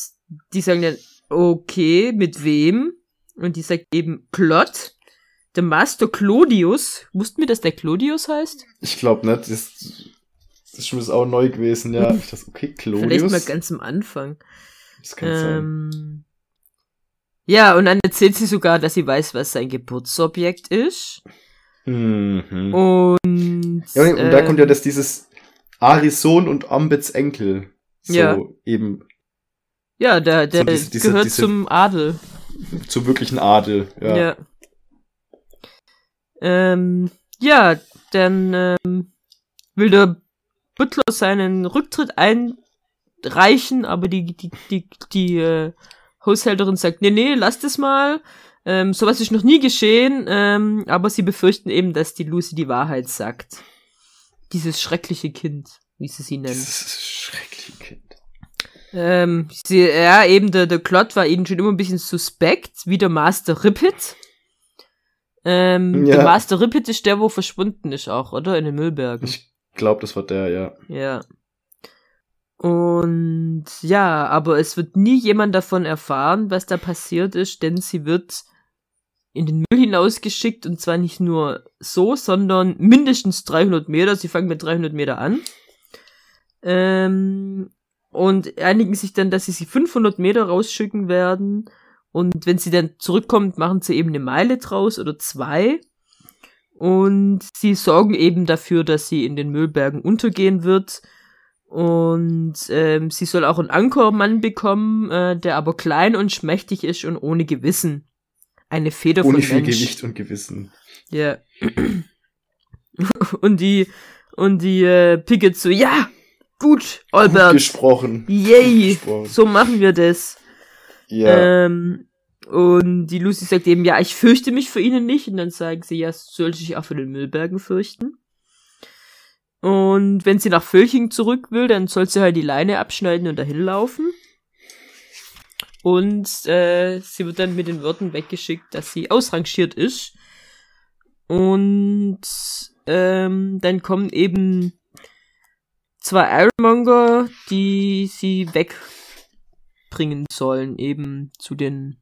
S3: die sagen dann, okay, mit wem? Und die sagt eben Klott. Der Master Clodius. Wussten wir, dass der Clodius heißt?
S1: Ich glaube nicht. Das, das ist schon das auch neu gewesen, ja. Ich dachte, okay, Claudius.
S3: Vielleicht mal ganz am Anfang.
S1: das kann sein.
S3: Ähm, ja, und dann erzählt sie sogar, dass sie weiß, was sein Geburtsobjekt ist.
S1: Mhm.
S3: Und,
S1: Ja, und da
S3: ähm,
S1: kommt ja das dieses Aris Sohn und Ambits Enkel. So
S3: Ja.
S1: eben
S3: Ja, der, der
S1: so diese- diese-
S3: gehört
S1: diese-
S3: zum Adel.
S1: zum wirklichen Adel. Ja.
S3: Ja. Ähm, ja, dann ähm, will der Butler seinen Rücktritt einreichen, aber die, die, die, die äh, Haushälterin sagt, nee, nee, lass das mal. Ähm, sowas ist noch nie geschehen, ähm, aber sie befürchten eben, dass die Lucy die Wahrheit sagt. Dieses schreckliche Kind, wie sie sie nennen.
S1: Dieses schreckliche Kind.
S3: Ähm, sie, ja, eben der, der Klott war ihnen schon immer ein bisschen suspekt, wie der Master Rippet. Ähm,
S1: Ja.
S3: Der Master Rippet ist der, wo verschwunden ist auch, oder? In den Müllbergen.
S1: Ich glaube, das war der, ja.
S3: Ja. Und ja, aber es wird nie jemand davon erfahren, was da passiert ist, denn sie wird in den Müll hinausgeschickt und zwar nicht nur so, sondern mindestens 300 Meter. Sie fangen mit 300 Meter an. Ähm, und einigen sich dann, dass sie sie 500 Meter rausschicken werden. Und wenn sie dann zurückkommt, machen sie eben eine Meile draus oder zwei. Und sie sorgen eben dafür, dass sie in den Müllbergen untergehen wird. Und ähm, sie soll auch einen Ankermann bekommen, äh, der aber klein und schmächtig ist und ohne Gewissen. Eine Feder
S1: Ohne
S3: von
S1: viel
S3: Mensch.
S1: Gewicht und Gewissen.
S3: Ja. und die Und die äh, Pickett so, ja, gut, Albert. Gut
S1: gesprochen.
S3: Yay, gesprochen. so machen wir das. Ja. Ähm, und die Lucy sagt eben, ja, ich fürchte mich für ihnen nicht. Und dann sagen sie, ja, sollte sich auch für den Müllbergen fürchten. Und wenn sie nach Völching zurück will, dann soll sie halt die Leine abschneiden und dahin laufen. Und äh, sie wird dann mit den Worten weggeschickt, dass sie ausrangiert ist. Und ähm, dann kommen eben zwei Ironmonger, die sie wegbringen sollen, eben zu den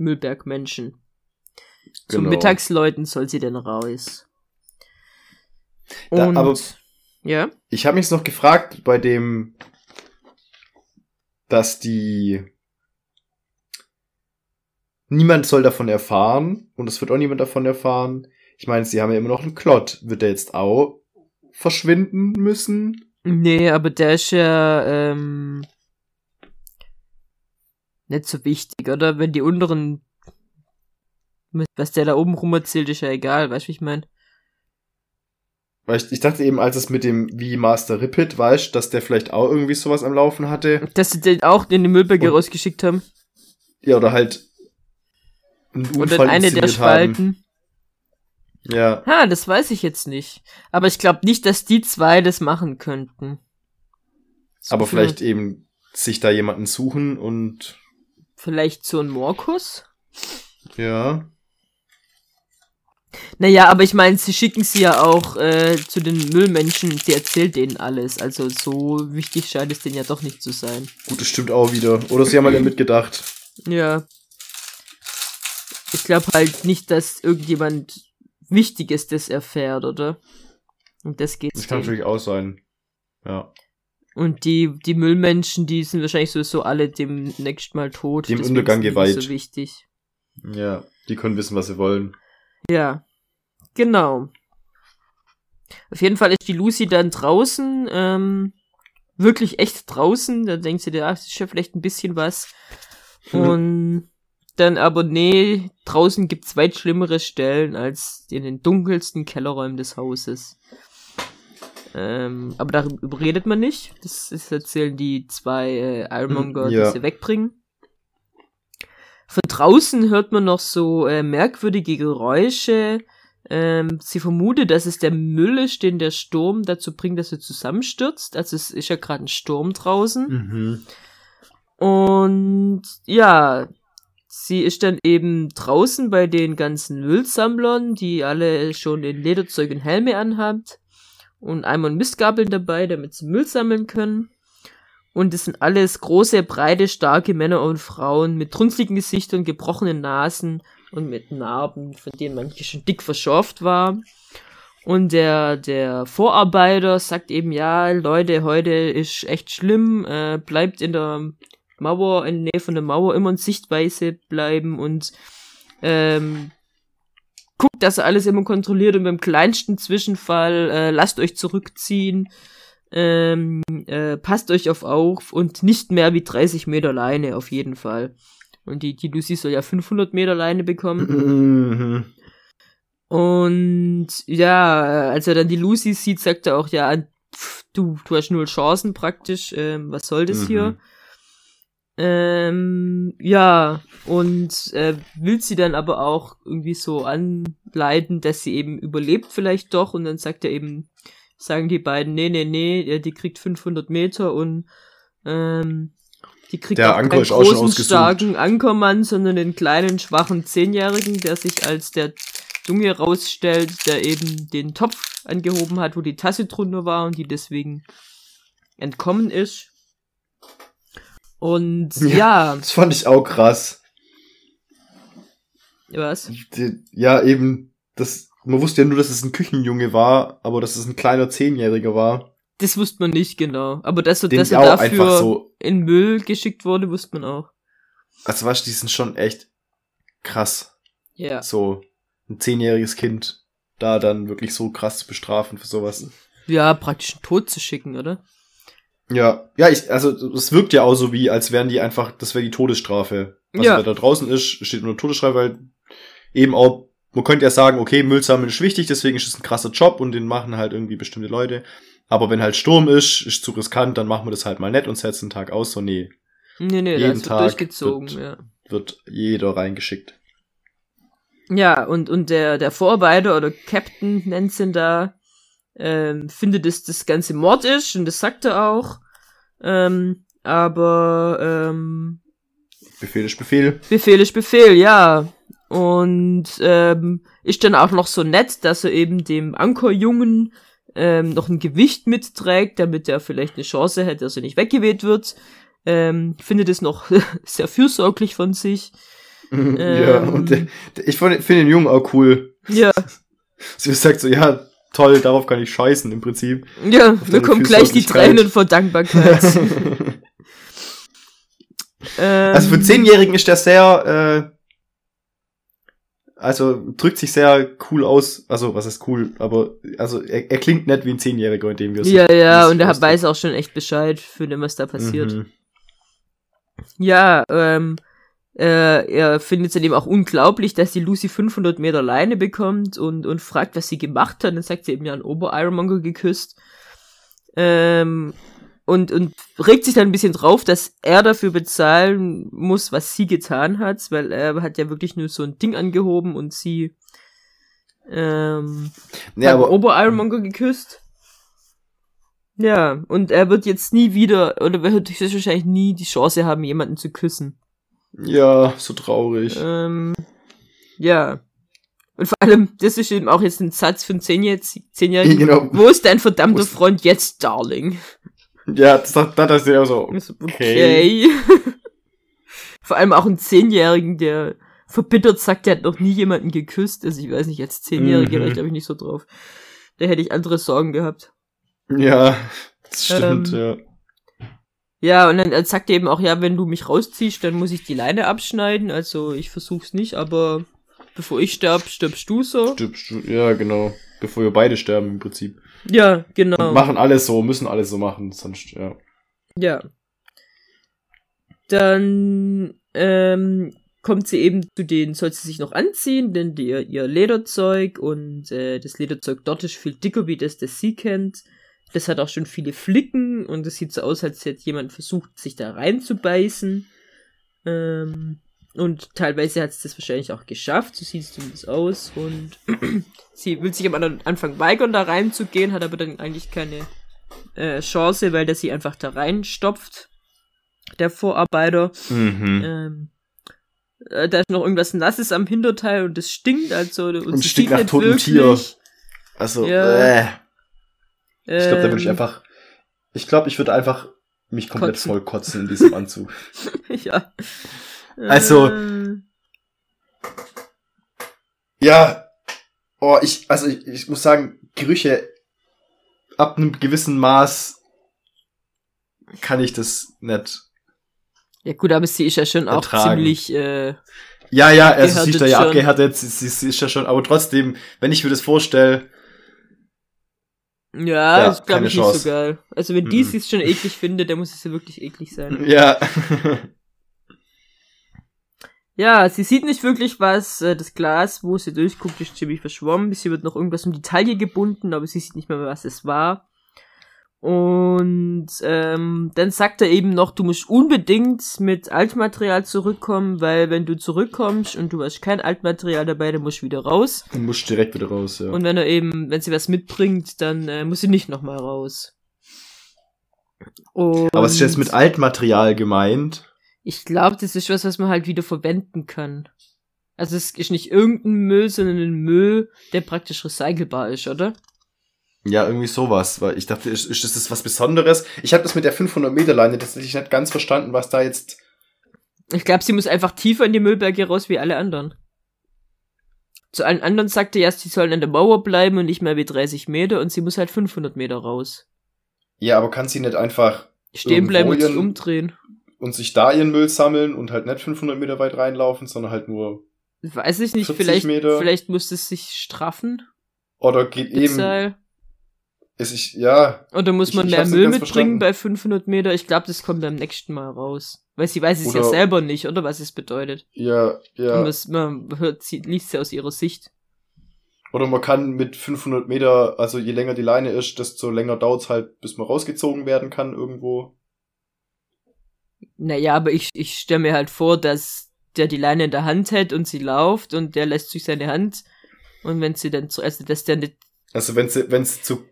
S3: Müllbergmenschen. Genau. Zu Mittagsleuten soll sie denn raus.
S1: Da, Und, aber ja. Ich habe mich noch gefragt bei dem, dass die niemand soll davon erfahren und es wird auch niemand davon erfahren. Ich meine, sie haben ja immer noch einen Klott. Wird der jetzt auch verschwinden müssen?
S3: Nee, aber der ist ja ähm, nicht so wichtig, oder? Wenn die unteren was der da oben rum erzählt, ist ja egal, weißt du, wie ich meine?
S1: Weil ich, ich dachte eben, als es mit dem wie Master Rippet, weißt dass der vielleicht auch irgendwie sowas am Laufen hatte.
S3: Dass sie den auch in den Müllberge rausgeschickt haben.
S1: Ja, oder halt
S3: einen Unfall Oder eine der Spalten. Haben.
S1: Ja.
S3: Ha, das weiß ich jetzt nicht. Aber ich glaube nicht, dass die zwei das machen könnten.
S1: So Aber vielleicht eben sich da jemanden suchen und.
S3: Vielleicht so ein Morkus?
S1: Ja.
S3: Naja, aber ich meine, sie schicken sie ja auch äh, zu den Müllmenschen, sie erzählt denen alles. Also so wichtig scheint es denen ja doch nicht zu sein.
S1: Gut, das stimmt auch wieder. Oder sie haben halt mitgedacht.
S3: Ja. Ich glaube halt nicht, dass irgendjemand Wichtiges das erfährt, oder? Und das geht.
S1: Das kann natürlich auch sein. Ja.
S3: Und die, die Müllmenschen, die sind wahrscheinlich sowieso alle demnächst mal tot.
S1: Dem Untergang geweiht.
S3: so wichtig.
S1: Ja, die können wissen, was sie wollen.
S3: Ja, genau. Auf jeden Fall ist die Lucy dann draußen, ähm, wirklich echt draußen. Da denkt sie, ja, das ist ja vielleicht ein bisschen was. Und dann aber, nee, draußen gibt's weit schlimmere Stellen als in den dunkelsten Kellerräumen des Hauses. Ähm, aber darüber redet man nicht. Das, das erzählen die zwei äh, Ironmonger, ja. die sie wegbringen. Von draußen hört man noch so äh, merkwürdige Geräusche. Ähm, sie vermutet, dass es der Müll ist, den der Sturm dazu bringt, dass er zusammenstürzt. Also es ist ja gerade ein Sturm draußen. Mhm. Und ja, sie ist dann eben draußen bei den ganzen Müllsammlern, die alle schon in Lederzeug und Helme anhabt. Und einmal Mistgabeln dabei, damit sie Müll sammeln können. Und es sind alles große, breite, starke Männer und Frauen mit runzligen Gesichtern, gebrochenen Nasen und mit Narben, von denen manche schon dick verschorft war. Und der, der Vorarbeiter sagt eben, ja, Leute, heute ist echt schlimm, äh, bleibt in der Mauer, in der Nähe von der Mauer immer in Sichtweise bleiben und ähm, guckt, dass er alles immer kontrolliert und beim kleinsten Zwischenfall äh, lasst euch zurückziehen ähm, äh, passt euch auf auf und nicht mehr wie 30 Meter Leine auf jeden Fall. Und die, die Lucy soll ja 500 Meter Leine bekommen. Mhm. Und ja, als er dann die Lucy sieht, sagt er auch, ja, pff, du, du hast null Chancen praktisch, ähm, was soll das mhm. hier? Ähm, ja, und äh, will sie dann aber auch irgendwie so anleiten, dass sie eben überlebt vielleicht doch. Und dann sagt er eben, sagen die beiden, nee, nee, nee, die kriegt 500 Meter und ähm, die kriegt
S1: der
S3: auch
S1: Anker
S3: keinen großen, starken Ankermann, sondern den kleinen, schwachen Zehnjährigen, der sich als der Junge rausstellt, der eben den Topf angehoben hat, wo die Tasse drunter war und die deswegen entkommen ist. Und ja, ja
S1: das fand ich auch krass.
S3: Was?
S1: Ja, eben, das man wusste ja nur, dass es ein Küchenjunge war, aber dass es ein kleiner Zehnjähriger war.
S3: Das wusste man nicht genau. Aber dass, er, dass er dafür so in Müll geschickt wurde, wusste man auch.
S1: Also weißt du, die sind schon echt krass.
S3: Ja.
S1: So ein zehnjähriges Kind da dann wirklich so krass zu bestrafen für sowas.
S3: Ja, praktisch einen Tod zu schicken, oder?
S1: Ja, ja, ich, also es wirkt ja auch so wie, als wären die einfach, das wäre die Todesstrafe. Also ja. da draußen ist, steht nur Todesstrafe, weil eben auch man könnte ja sagen, okay, Müll sammeln ist wichtig, deswegen ist es ein krasser Job und den machen halt irgendwie bestimmte Leute. Aber wenn halt Sturm ist, ist zu riskant, dann machen wir das halt mal nett und setzen einen Tag aus. So, nee.
S3: Nee, nee,
S1: Jeden
S3: das wird
S1: Tag
S3: durchgezogen,
S1: wird-
S3: ja.
S1: Wird jeder reingeschickt.
S3: Ja, und, und der, der Vorarbeiter oder Captain nennt's ihn da, ähm, findet, dass das Ganze Mord ist und das sagt er auch. Ähm, aber ähm,
S1: Befehl ist Befehl.
S3: Befehl ist Befehl, ja. Und ähm, ist dann auch noch so nett, dass er eben dem Ankerjungen ähm, noch ein Gewicht mitträgt, damit er vielleicht eine Chance hätte, dass er nicht weggeweht wird. Ähm, findet es noch sehr fürsorglich von sich.
S1: ja,
S3: Ähm.
S1: und der, der, ich finde find den Jungen auch cool.
S3: Ja,
S1: Sie sagt so, ja, toll, darauf kann ich scheißen im Prinzip.
S3: ja, mir kommen gleich die. Tränen vor Dankbarkeit. ähm,
S1: Also für Zehnjährigen ist der sehr, äh, also drückt sich sehr cool aus. Also was ist cool, aber also er, er klingt nicht wie ein Zehnjähriger, in dem wir
S3: Ja, ja,
S1: das
S3: und er weiß auch schon echt Bescheid für dem, was da passiert.
S1: Mhm.
S3: Ja, ähm, äh, er findet es dann eben auch unglaublich, dass die Lucy 500 Meter Leine bekommt und, und fragt, was sie gemacht hat. Dann sagt sie eben, ja, einen Ober-Ironmonger geküsst. Ähm, und, und regt sich dann ein bisschen drauf, dass er dafür bezahlen muss, was sie getan hat, weil er hat ja wirklich nur so ein Ding angehoben und sie ähm,
S1: Ja,
S3: hat Ober-Ironmonger geküsst. Ja, und er wird jetzt nie wieder, oder wird höchstwahrscheinlich nie die Chance haben, jemanden zu küssen.
S1: Ja, so traurig.
S3: Ähm, ja. Und vor allem, das ist eben auch jetzt ein Satz einen Zehnjährigen. Zehnjährigen.
S1: Genau.
S3: Wo ist dein verdammter
S1: ist-
S3: Freund jetzt, Darling?
S1: Ja, das hat das ist ja so. Okay.
S3: Okay. vor allem auch ein Zehnjährigen, der verbittert sagt, der hat noch nie jemanden geküsst. Also ich weiß nicht, als Zehnjähriger
S1: Mhm.
S3: wäre ich glaube ich nicht so drauf. Da hätte ich andere Sorgen gehabt.
S1: Ja, das stimmt,
S3: Ähm,
S1: ja.
S3: Ja, und dann sagt er eben auch, ja, wenn du mich rausziehst, dann muss ich die Leine abschneiden. Also ich versuch's nicht, aber bevor ich sterb, stirbst du so.
S1: Stirbst du- Ja, genau. Bevor wir beide sterben im Prinzip.
S3: Ja, genau.
S1: Und machen alles so, müssen alles so machen, sonst, ja.
S3: Ja. Dann ähm, kommt sie eben zu denen, soll sie sich noch anziehen, denn die, ihr Lederzeug und äh, das Lederzeug dort ist viel dicker wie das, das sie kennt. Das hat auch schon viele Flicken und es sieht so aus, als hätte jemand versucht, sich da reinzubeißen. Ähm, und teilweise hat es das wahrscheinlich auch geschafft, so sieht es zumindest aus. Und sie will sich am Anfang weigern, da reinzugehen, hat aber dann eigentlich keine äh, Chance, weil der sie einfach da reinstopft, der Vorarbeiter.
S1: Mhm.
S3: Ähm, äh, da ist noch irgendwas Nasses am Hinterteil und das stinkt, also und,
S1: Und stinkt nach totem
S3: wirklich,
S1: Tier. Also,
S3: Ja.
S1: äh. Ich glaube, da würde ich
S3: ähm,
S1: einfach. Ich glaube, ich würde einfach mich komplett
S3: Kotzen.
S1: voll kotzen in diesem Anzug.
S3: ja.
S1: Also-
S3: Äh,
S1: ja. Oh, ich, also ich, ich muss sagen, Gerüche ab einem gewissen Maß kann ich das nicht.
S3: ja gut, aber sie ist ja schon auch
S1: Ertragen.
S3: ziemlich, äh,
S1: Ja, ja, also sie ist da ja abgehärtet, sie, sie, sie ist ja schon, aber trotzdem, wenn ich mir das vorstelle,
S3: ja,
S1: Ja,
S3: das glaube ich nicht
S1: Chance.
S3: so geil. Also wenn die
S1: Mhm.
S3: es schon eklig findet, dann muss es ja wirklich eklig sein.
S1: ja.
S3: Ja, sie sieht nicht wirklich was. Äh, Das Glas, wo sie durchguckt, ist ziemlich verschwommen. Sie wird noch irgendwas um die Taille gebunden, aber sie sieht nicht mehr, was es war. Und ähm, dann sagt er eben noch, du musst unbedingt mit Altmaterial zurückkommen, weil wenn du zurückkommst und du hast kein Altmaterial dabei, dann musst du wieder raus.
S1: Du musst direkt wieder raus, ja.
S3: Und wenn er eben, wenn sie was mitbringt, dann äh, muss sie nicht nochmal raus. Und
S1: aber es ist jetzt mit Altmaterial gemeint.
S3: ich glaube, das ist was, was man halt wieder verwenden kann. Also es ist nicht irgendein Müll, sondern ein Müll, der praktisch recycelbar ist, oder?
S1: Ja, irgendwie sowas, weil ich dachte, ist, ist das was Besonderes? Ich habe das mit der 500 Meter Leine tatsächlich nicht ganz verstanden, was da jetzt.
S3: Ich glaube, sie muss einfach tiefer in die Müllberge raus wie alle anderen. Zu allen anderen sagte er erst, sie sollen an der Mauer bleiben und nicht mehr wie 30 Meter und sie muss halt 500 Meter raus.
S1: Ja, aber kann sie nicht einfach
S3: Stehen bleiben und sich umdrehen.
S1: und sich da ihren Müll sammeln und halt nicht 500 Meter weit reinlaufen, sondern halt nur
S3: Weiß ich nicht,
S1: 40
S3: vielleicht,
S1: Meter.
S3: vielleicht muss es sich straffen,
S1: oder geht
S3: das
S1: eben. Ist ich ja
S3: Oder muss
S1: Ich-
S3: man
S1: ich
S3: mehr
S1: nicht
S3: Müll mitbringen bei 500 Meter? Ich glaube, das kommt beim nächsten Mal raus. Weil sie weiß es ja
S1: Oder-
S3: selber nicht, oder was es bedeutet.
S1: ja ja
S3: das, man hört, sie, liest sie aus ihrer Sicht.
S1: Oder man kann mit 500 Meter, also je länger die Leine ist, desto länger dauert es halt, bis man rausgezogen werden kann irgendwo.
S3: Naja, aber ich, ich stelle mir halt vor, dass der die Leine in der Hand hält und sie läuft und der lässt sich seine Hand und wenn sie dann zu, also dass der nicht.
S1: Also wenn sie, wenn sie zu.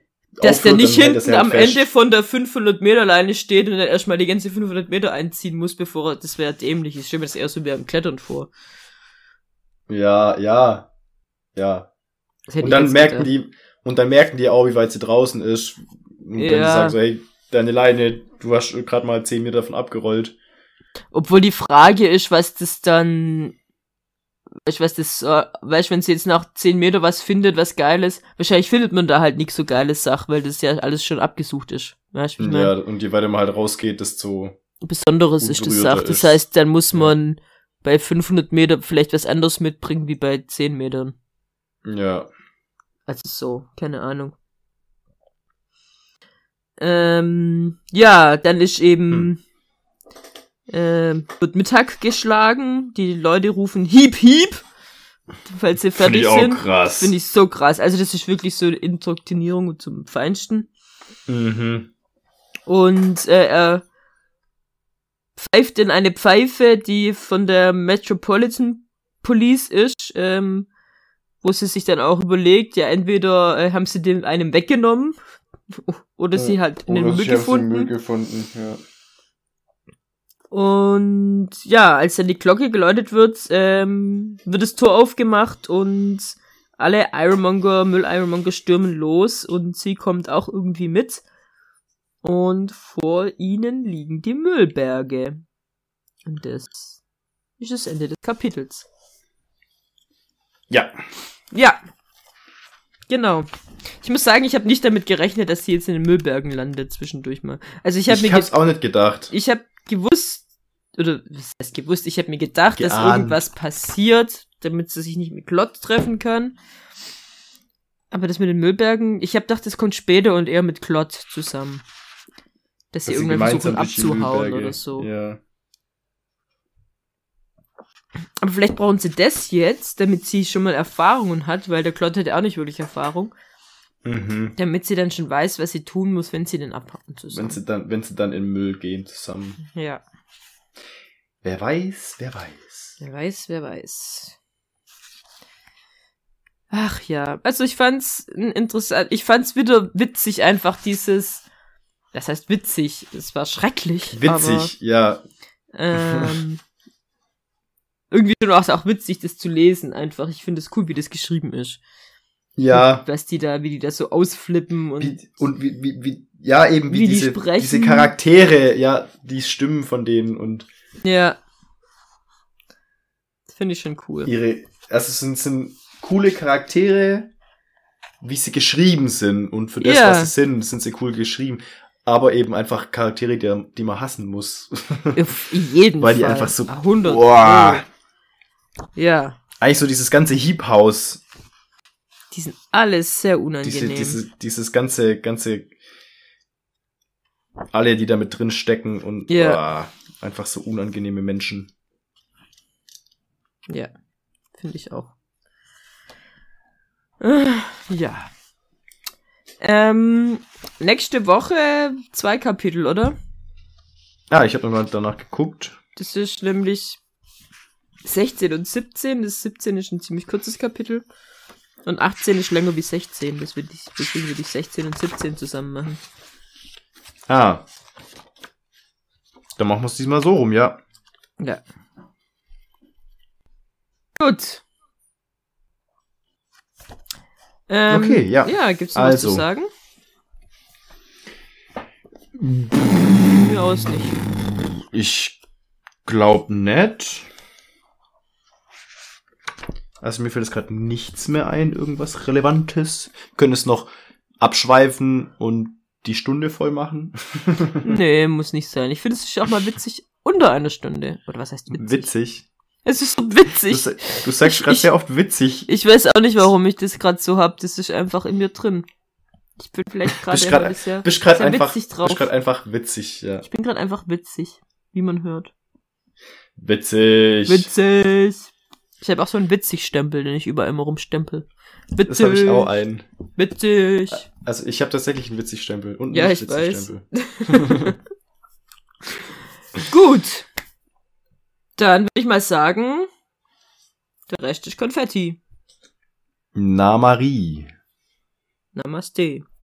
S3: Dass der nicht hinten am. Ende von der 500 Meter Leine steht und dann erstmal die ganze 500 Meter einziehen muss, bevor er, das wäre dämlich. Ich stelle mir das eher so wie beim Klettern vor.
S1: Ja, ja, ja. Und dann merken die, und dann merken die auch, wie weit sie draußen ist. Und ja. dann sagen so, hey, deine Leine, du hast gerade mal 10 Meter davon abgerollt.
S3: Obwohl die Frage ist, was das dann weißt was das, äh, weißt wenn sie jetzt nach 10 Meter was findet, was Geiles, wahrscheinlich findet man da halt nichts so geiles Sach, weil das ja alles schon abgesucht ist. Weißt,
S1: ich ja, und je weiter man halt rausgeht, desto
S3: Besonderes ist das Sach. Das heißt, dann muss man ja. bei 500 Meter vielleicht was anderes mitbringen wie bei 10 Metern.
S1: Ja.
S3: Also so, keine Ahnung. Ähm, ja, dann ist eben hm äh, wird Mittag geschlagen. Die Leute rufen Hiep Hiep, falls sie fertig Find ich sind. Auch krass. Finde ich so krass. Also das ist wirklich so eine Indoktrinierung zum Feinsten.
S1: Mhm.
S3: Und äh, er pfeift in eine Pfeife, die von der Metropolitan Police ist, ähm, wo sie sich dann auch überlegt, ja, entweder äh, haben sie den einem weggenommen oder sie halt in den Müll gefunden. Müll
S1: gefunden ja.
S3: Und ja, als dann die Glocke geläutet wird, ähm, wird das Tor aufgemacht und alle Ironmonger, Müll-Ironmonger stürmen los und sie kommt auch irgendwie mit. Und vor ihnen liegen die Müllberge. Und das ist das Ende des Kapitels.
S1: Ja.
S3: Ja. Genau. Ich muss sagen, ich habe nicht damit gerechnet, dass sie jetzt in den Müllbergen landet zwischendurch mal. Also ich habe mir
S1: Ich hab's auch nicht gedacht.
S3: Ich habe gewusst, oder was heißt gewusst, ich habe mir gedacht, Geahnt. dass irgendwas passiert, damit sie sich nicht mit Klott treffen kann. Aber das mit den Müllbergen, ich habe gedacht, das kommt später und eher mit Klott zusammen. Dass, dass sie irgendwann versuchen abzuhauen oder so.
S1: Ja.
S3: Aber vielleicht brauchen sie das jetzt, damit sie schon mal Erfahrungen hat, weil der Klott hat ja auch nicht wirklich Erfahrung.
S1: Mhm.
S3: Damit sie dann schon weiß, was sie tun muss, wenn sie den abhauen zusammen.
S1: Wenn sie dann, wenn sie dann in Müll gehen zusammen.
S3: Ja.
S1: Wer weiß, wer weiß.
S3: Wer weiß, wer weiß. Ach ja, also ich fand's interessant, ich fand's wieder witzig einfach dieses, das heißt witzig, es war schrecklich.
S1: Witzig,
S3: aber,
S1: ja.
S3: Ähm, irgendwie schon auch, auch witzig, das zu lesen einfach. Ich finde es cool, wie das geschrieben ist.
S1: Ja.
S3: Und was die da, wie die das so ausflippen und.
S1: Wie, und wie, wie, wie, ja, eben wie, wie diese, die diese Charaktere, ja, die Stimmen von denen und.
S3: Ja. Finde ich schon cool.
S1: Ihre, also es sind, sind coole Charaktere, wie sie geschrieben sind und für das, yeah. was sie sind, sind sie cool geschrieben. Aber eben einfach Charaktere, die, die man hassen muss.
S3: Auf jeden
S1: Weil
S3: Fall.
S1: die einfach so.
S3: 100.
S1: Boah.
S3: Ja.
S1: Eigentlich so dieses ganze Heap-Haus.
S3: Die sind alles sehr unangenehm.
S1: Diese, diese, dieses ganze, ganze. Alle, die da mit drin stecken und.
S3: Ja. Yeah.
S1: Einfach so unangenehme Menschen.
S3: Ja, finde ich auch. Äh, ja. Ähm, nächste Woche zwei Kapitel, oder?
S1: Ja, ich habe nochmal danach geguckt.
S3: Das ist nämlich 16 und 17. Das 17 ist ein ziemlich kurzes Kapitel. Und 18 ist länger wie 16. Das würde ich, deswegen würde ich 16 und 17 zusammen machen.
S1: Ah, dann machen wir es diesmal so rum, ja.
S3: Ja. Gut. Ähm,
S1: okay, ja.
S3: Ja, gibt's noch
S1: also.
S3: was zu sagen? Mir aus nicht.
S1: Ich glaub nicht. Also mir fällt es gerade nichts mehr ein, irgendwas Relevantes. Wir können es noch abschweifen und die Stunde voll machen?
S3: nee, muss nicht sein. Ich finde es auch mal witzig unter einer Stunde. Oder was heißt witzig?
S1: Witzig.
S3: Es ist so witzig.
S1: Du, du sagst gerade sehr oft witzig.
S3: Ich weiß auch nicht, warum ich das gerade so hab. Das ist einfach in mir drin. Ich bin vielleicht gerade
S1: ein bisschen bist grad einfach, witzig drauf. Bist gerade einfach witzig, ja.
S3: Ich bin gerade einfach witzig, wie man hört.
S1: Witzig.
S3: Witzig. Ich habe auch so einen Witzig-Stempel, den ich überall immer rumstempel. Witzig.
S1: Das habe ich auch einen.
S3: Witzig.
S1: Also ich habe tatsächlich einen Witzig-Stempel und einen
S3: Ja, ich
S1: Witzig-Stempel.
S3: Gut. Dann würde ich mal sagen, der Rest ist Konfetti.
S1: Na Marie.
S3: Namaste.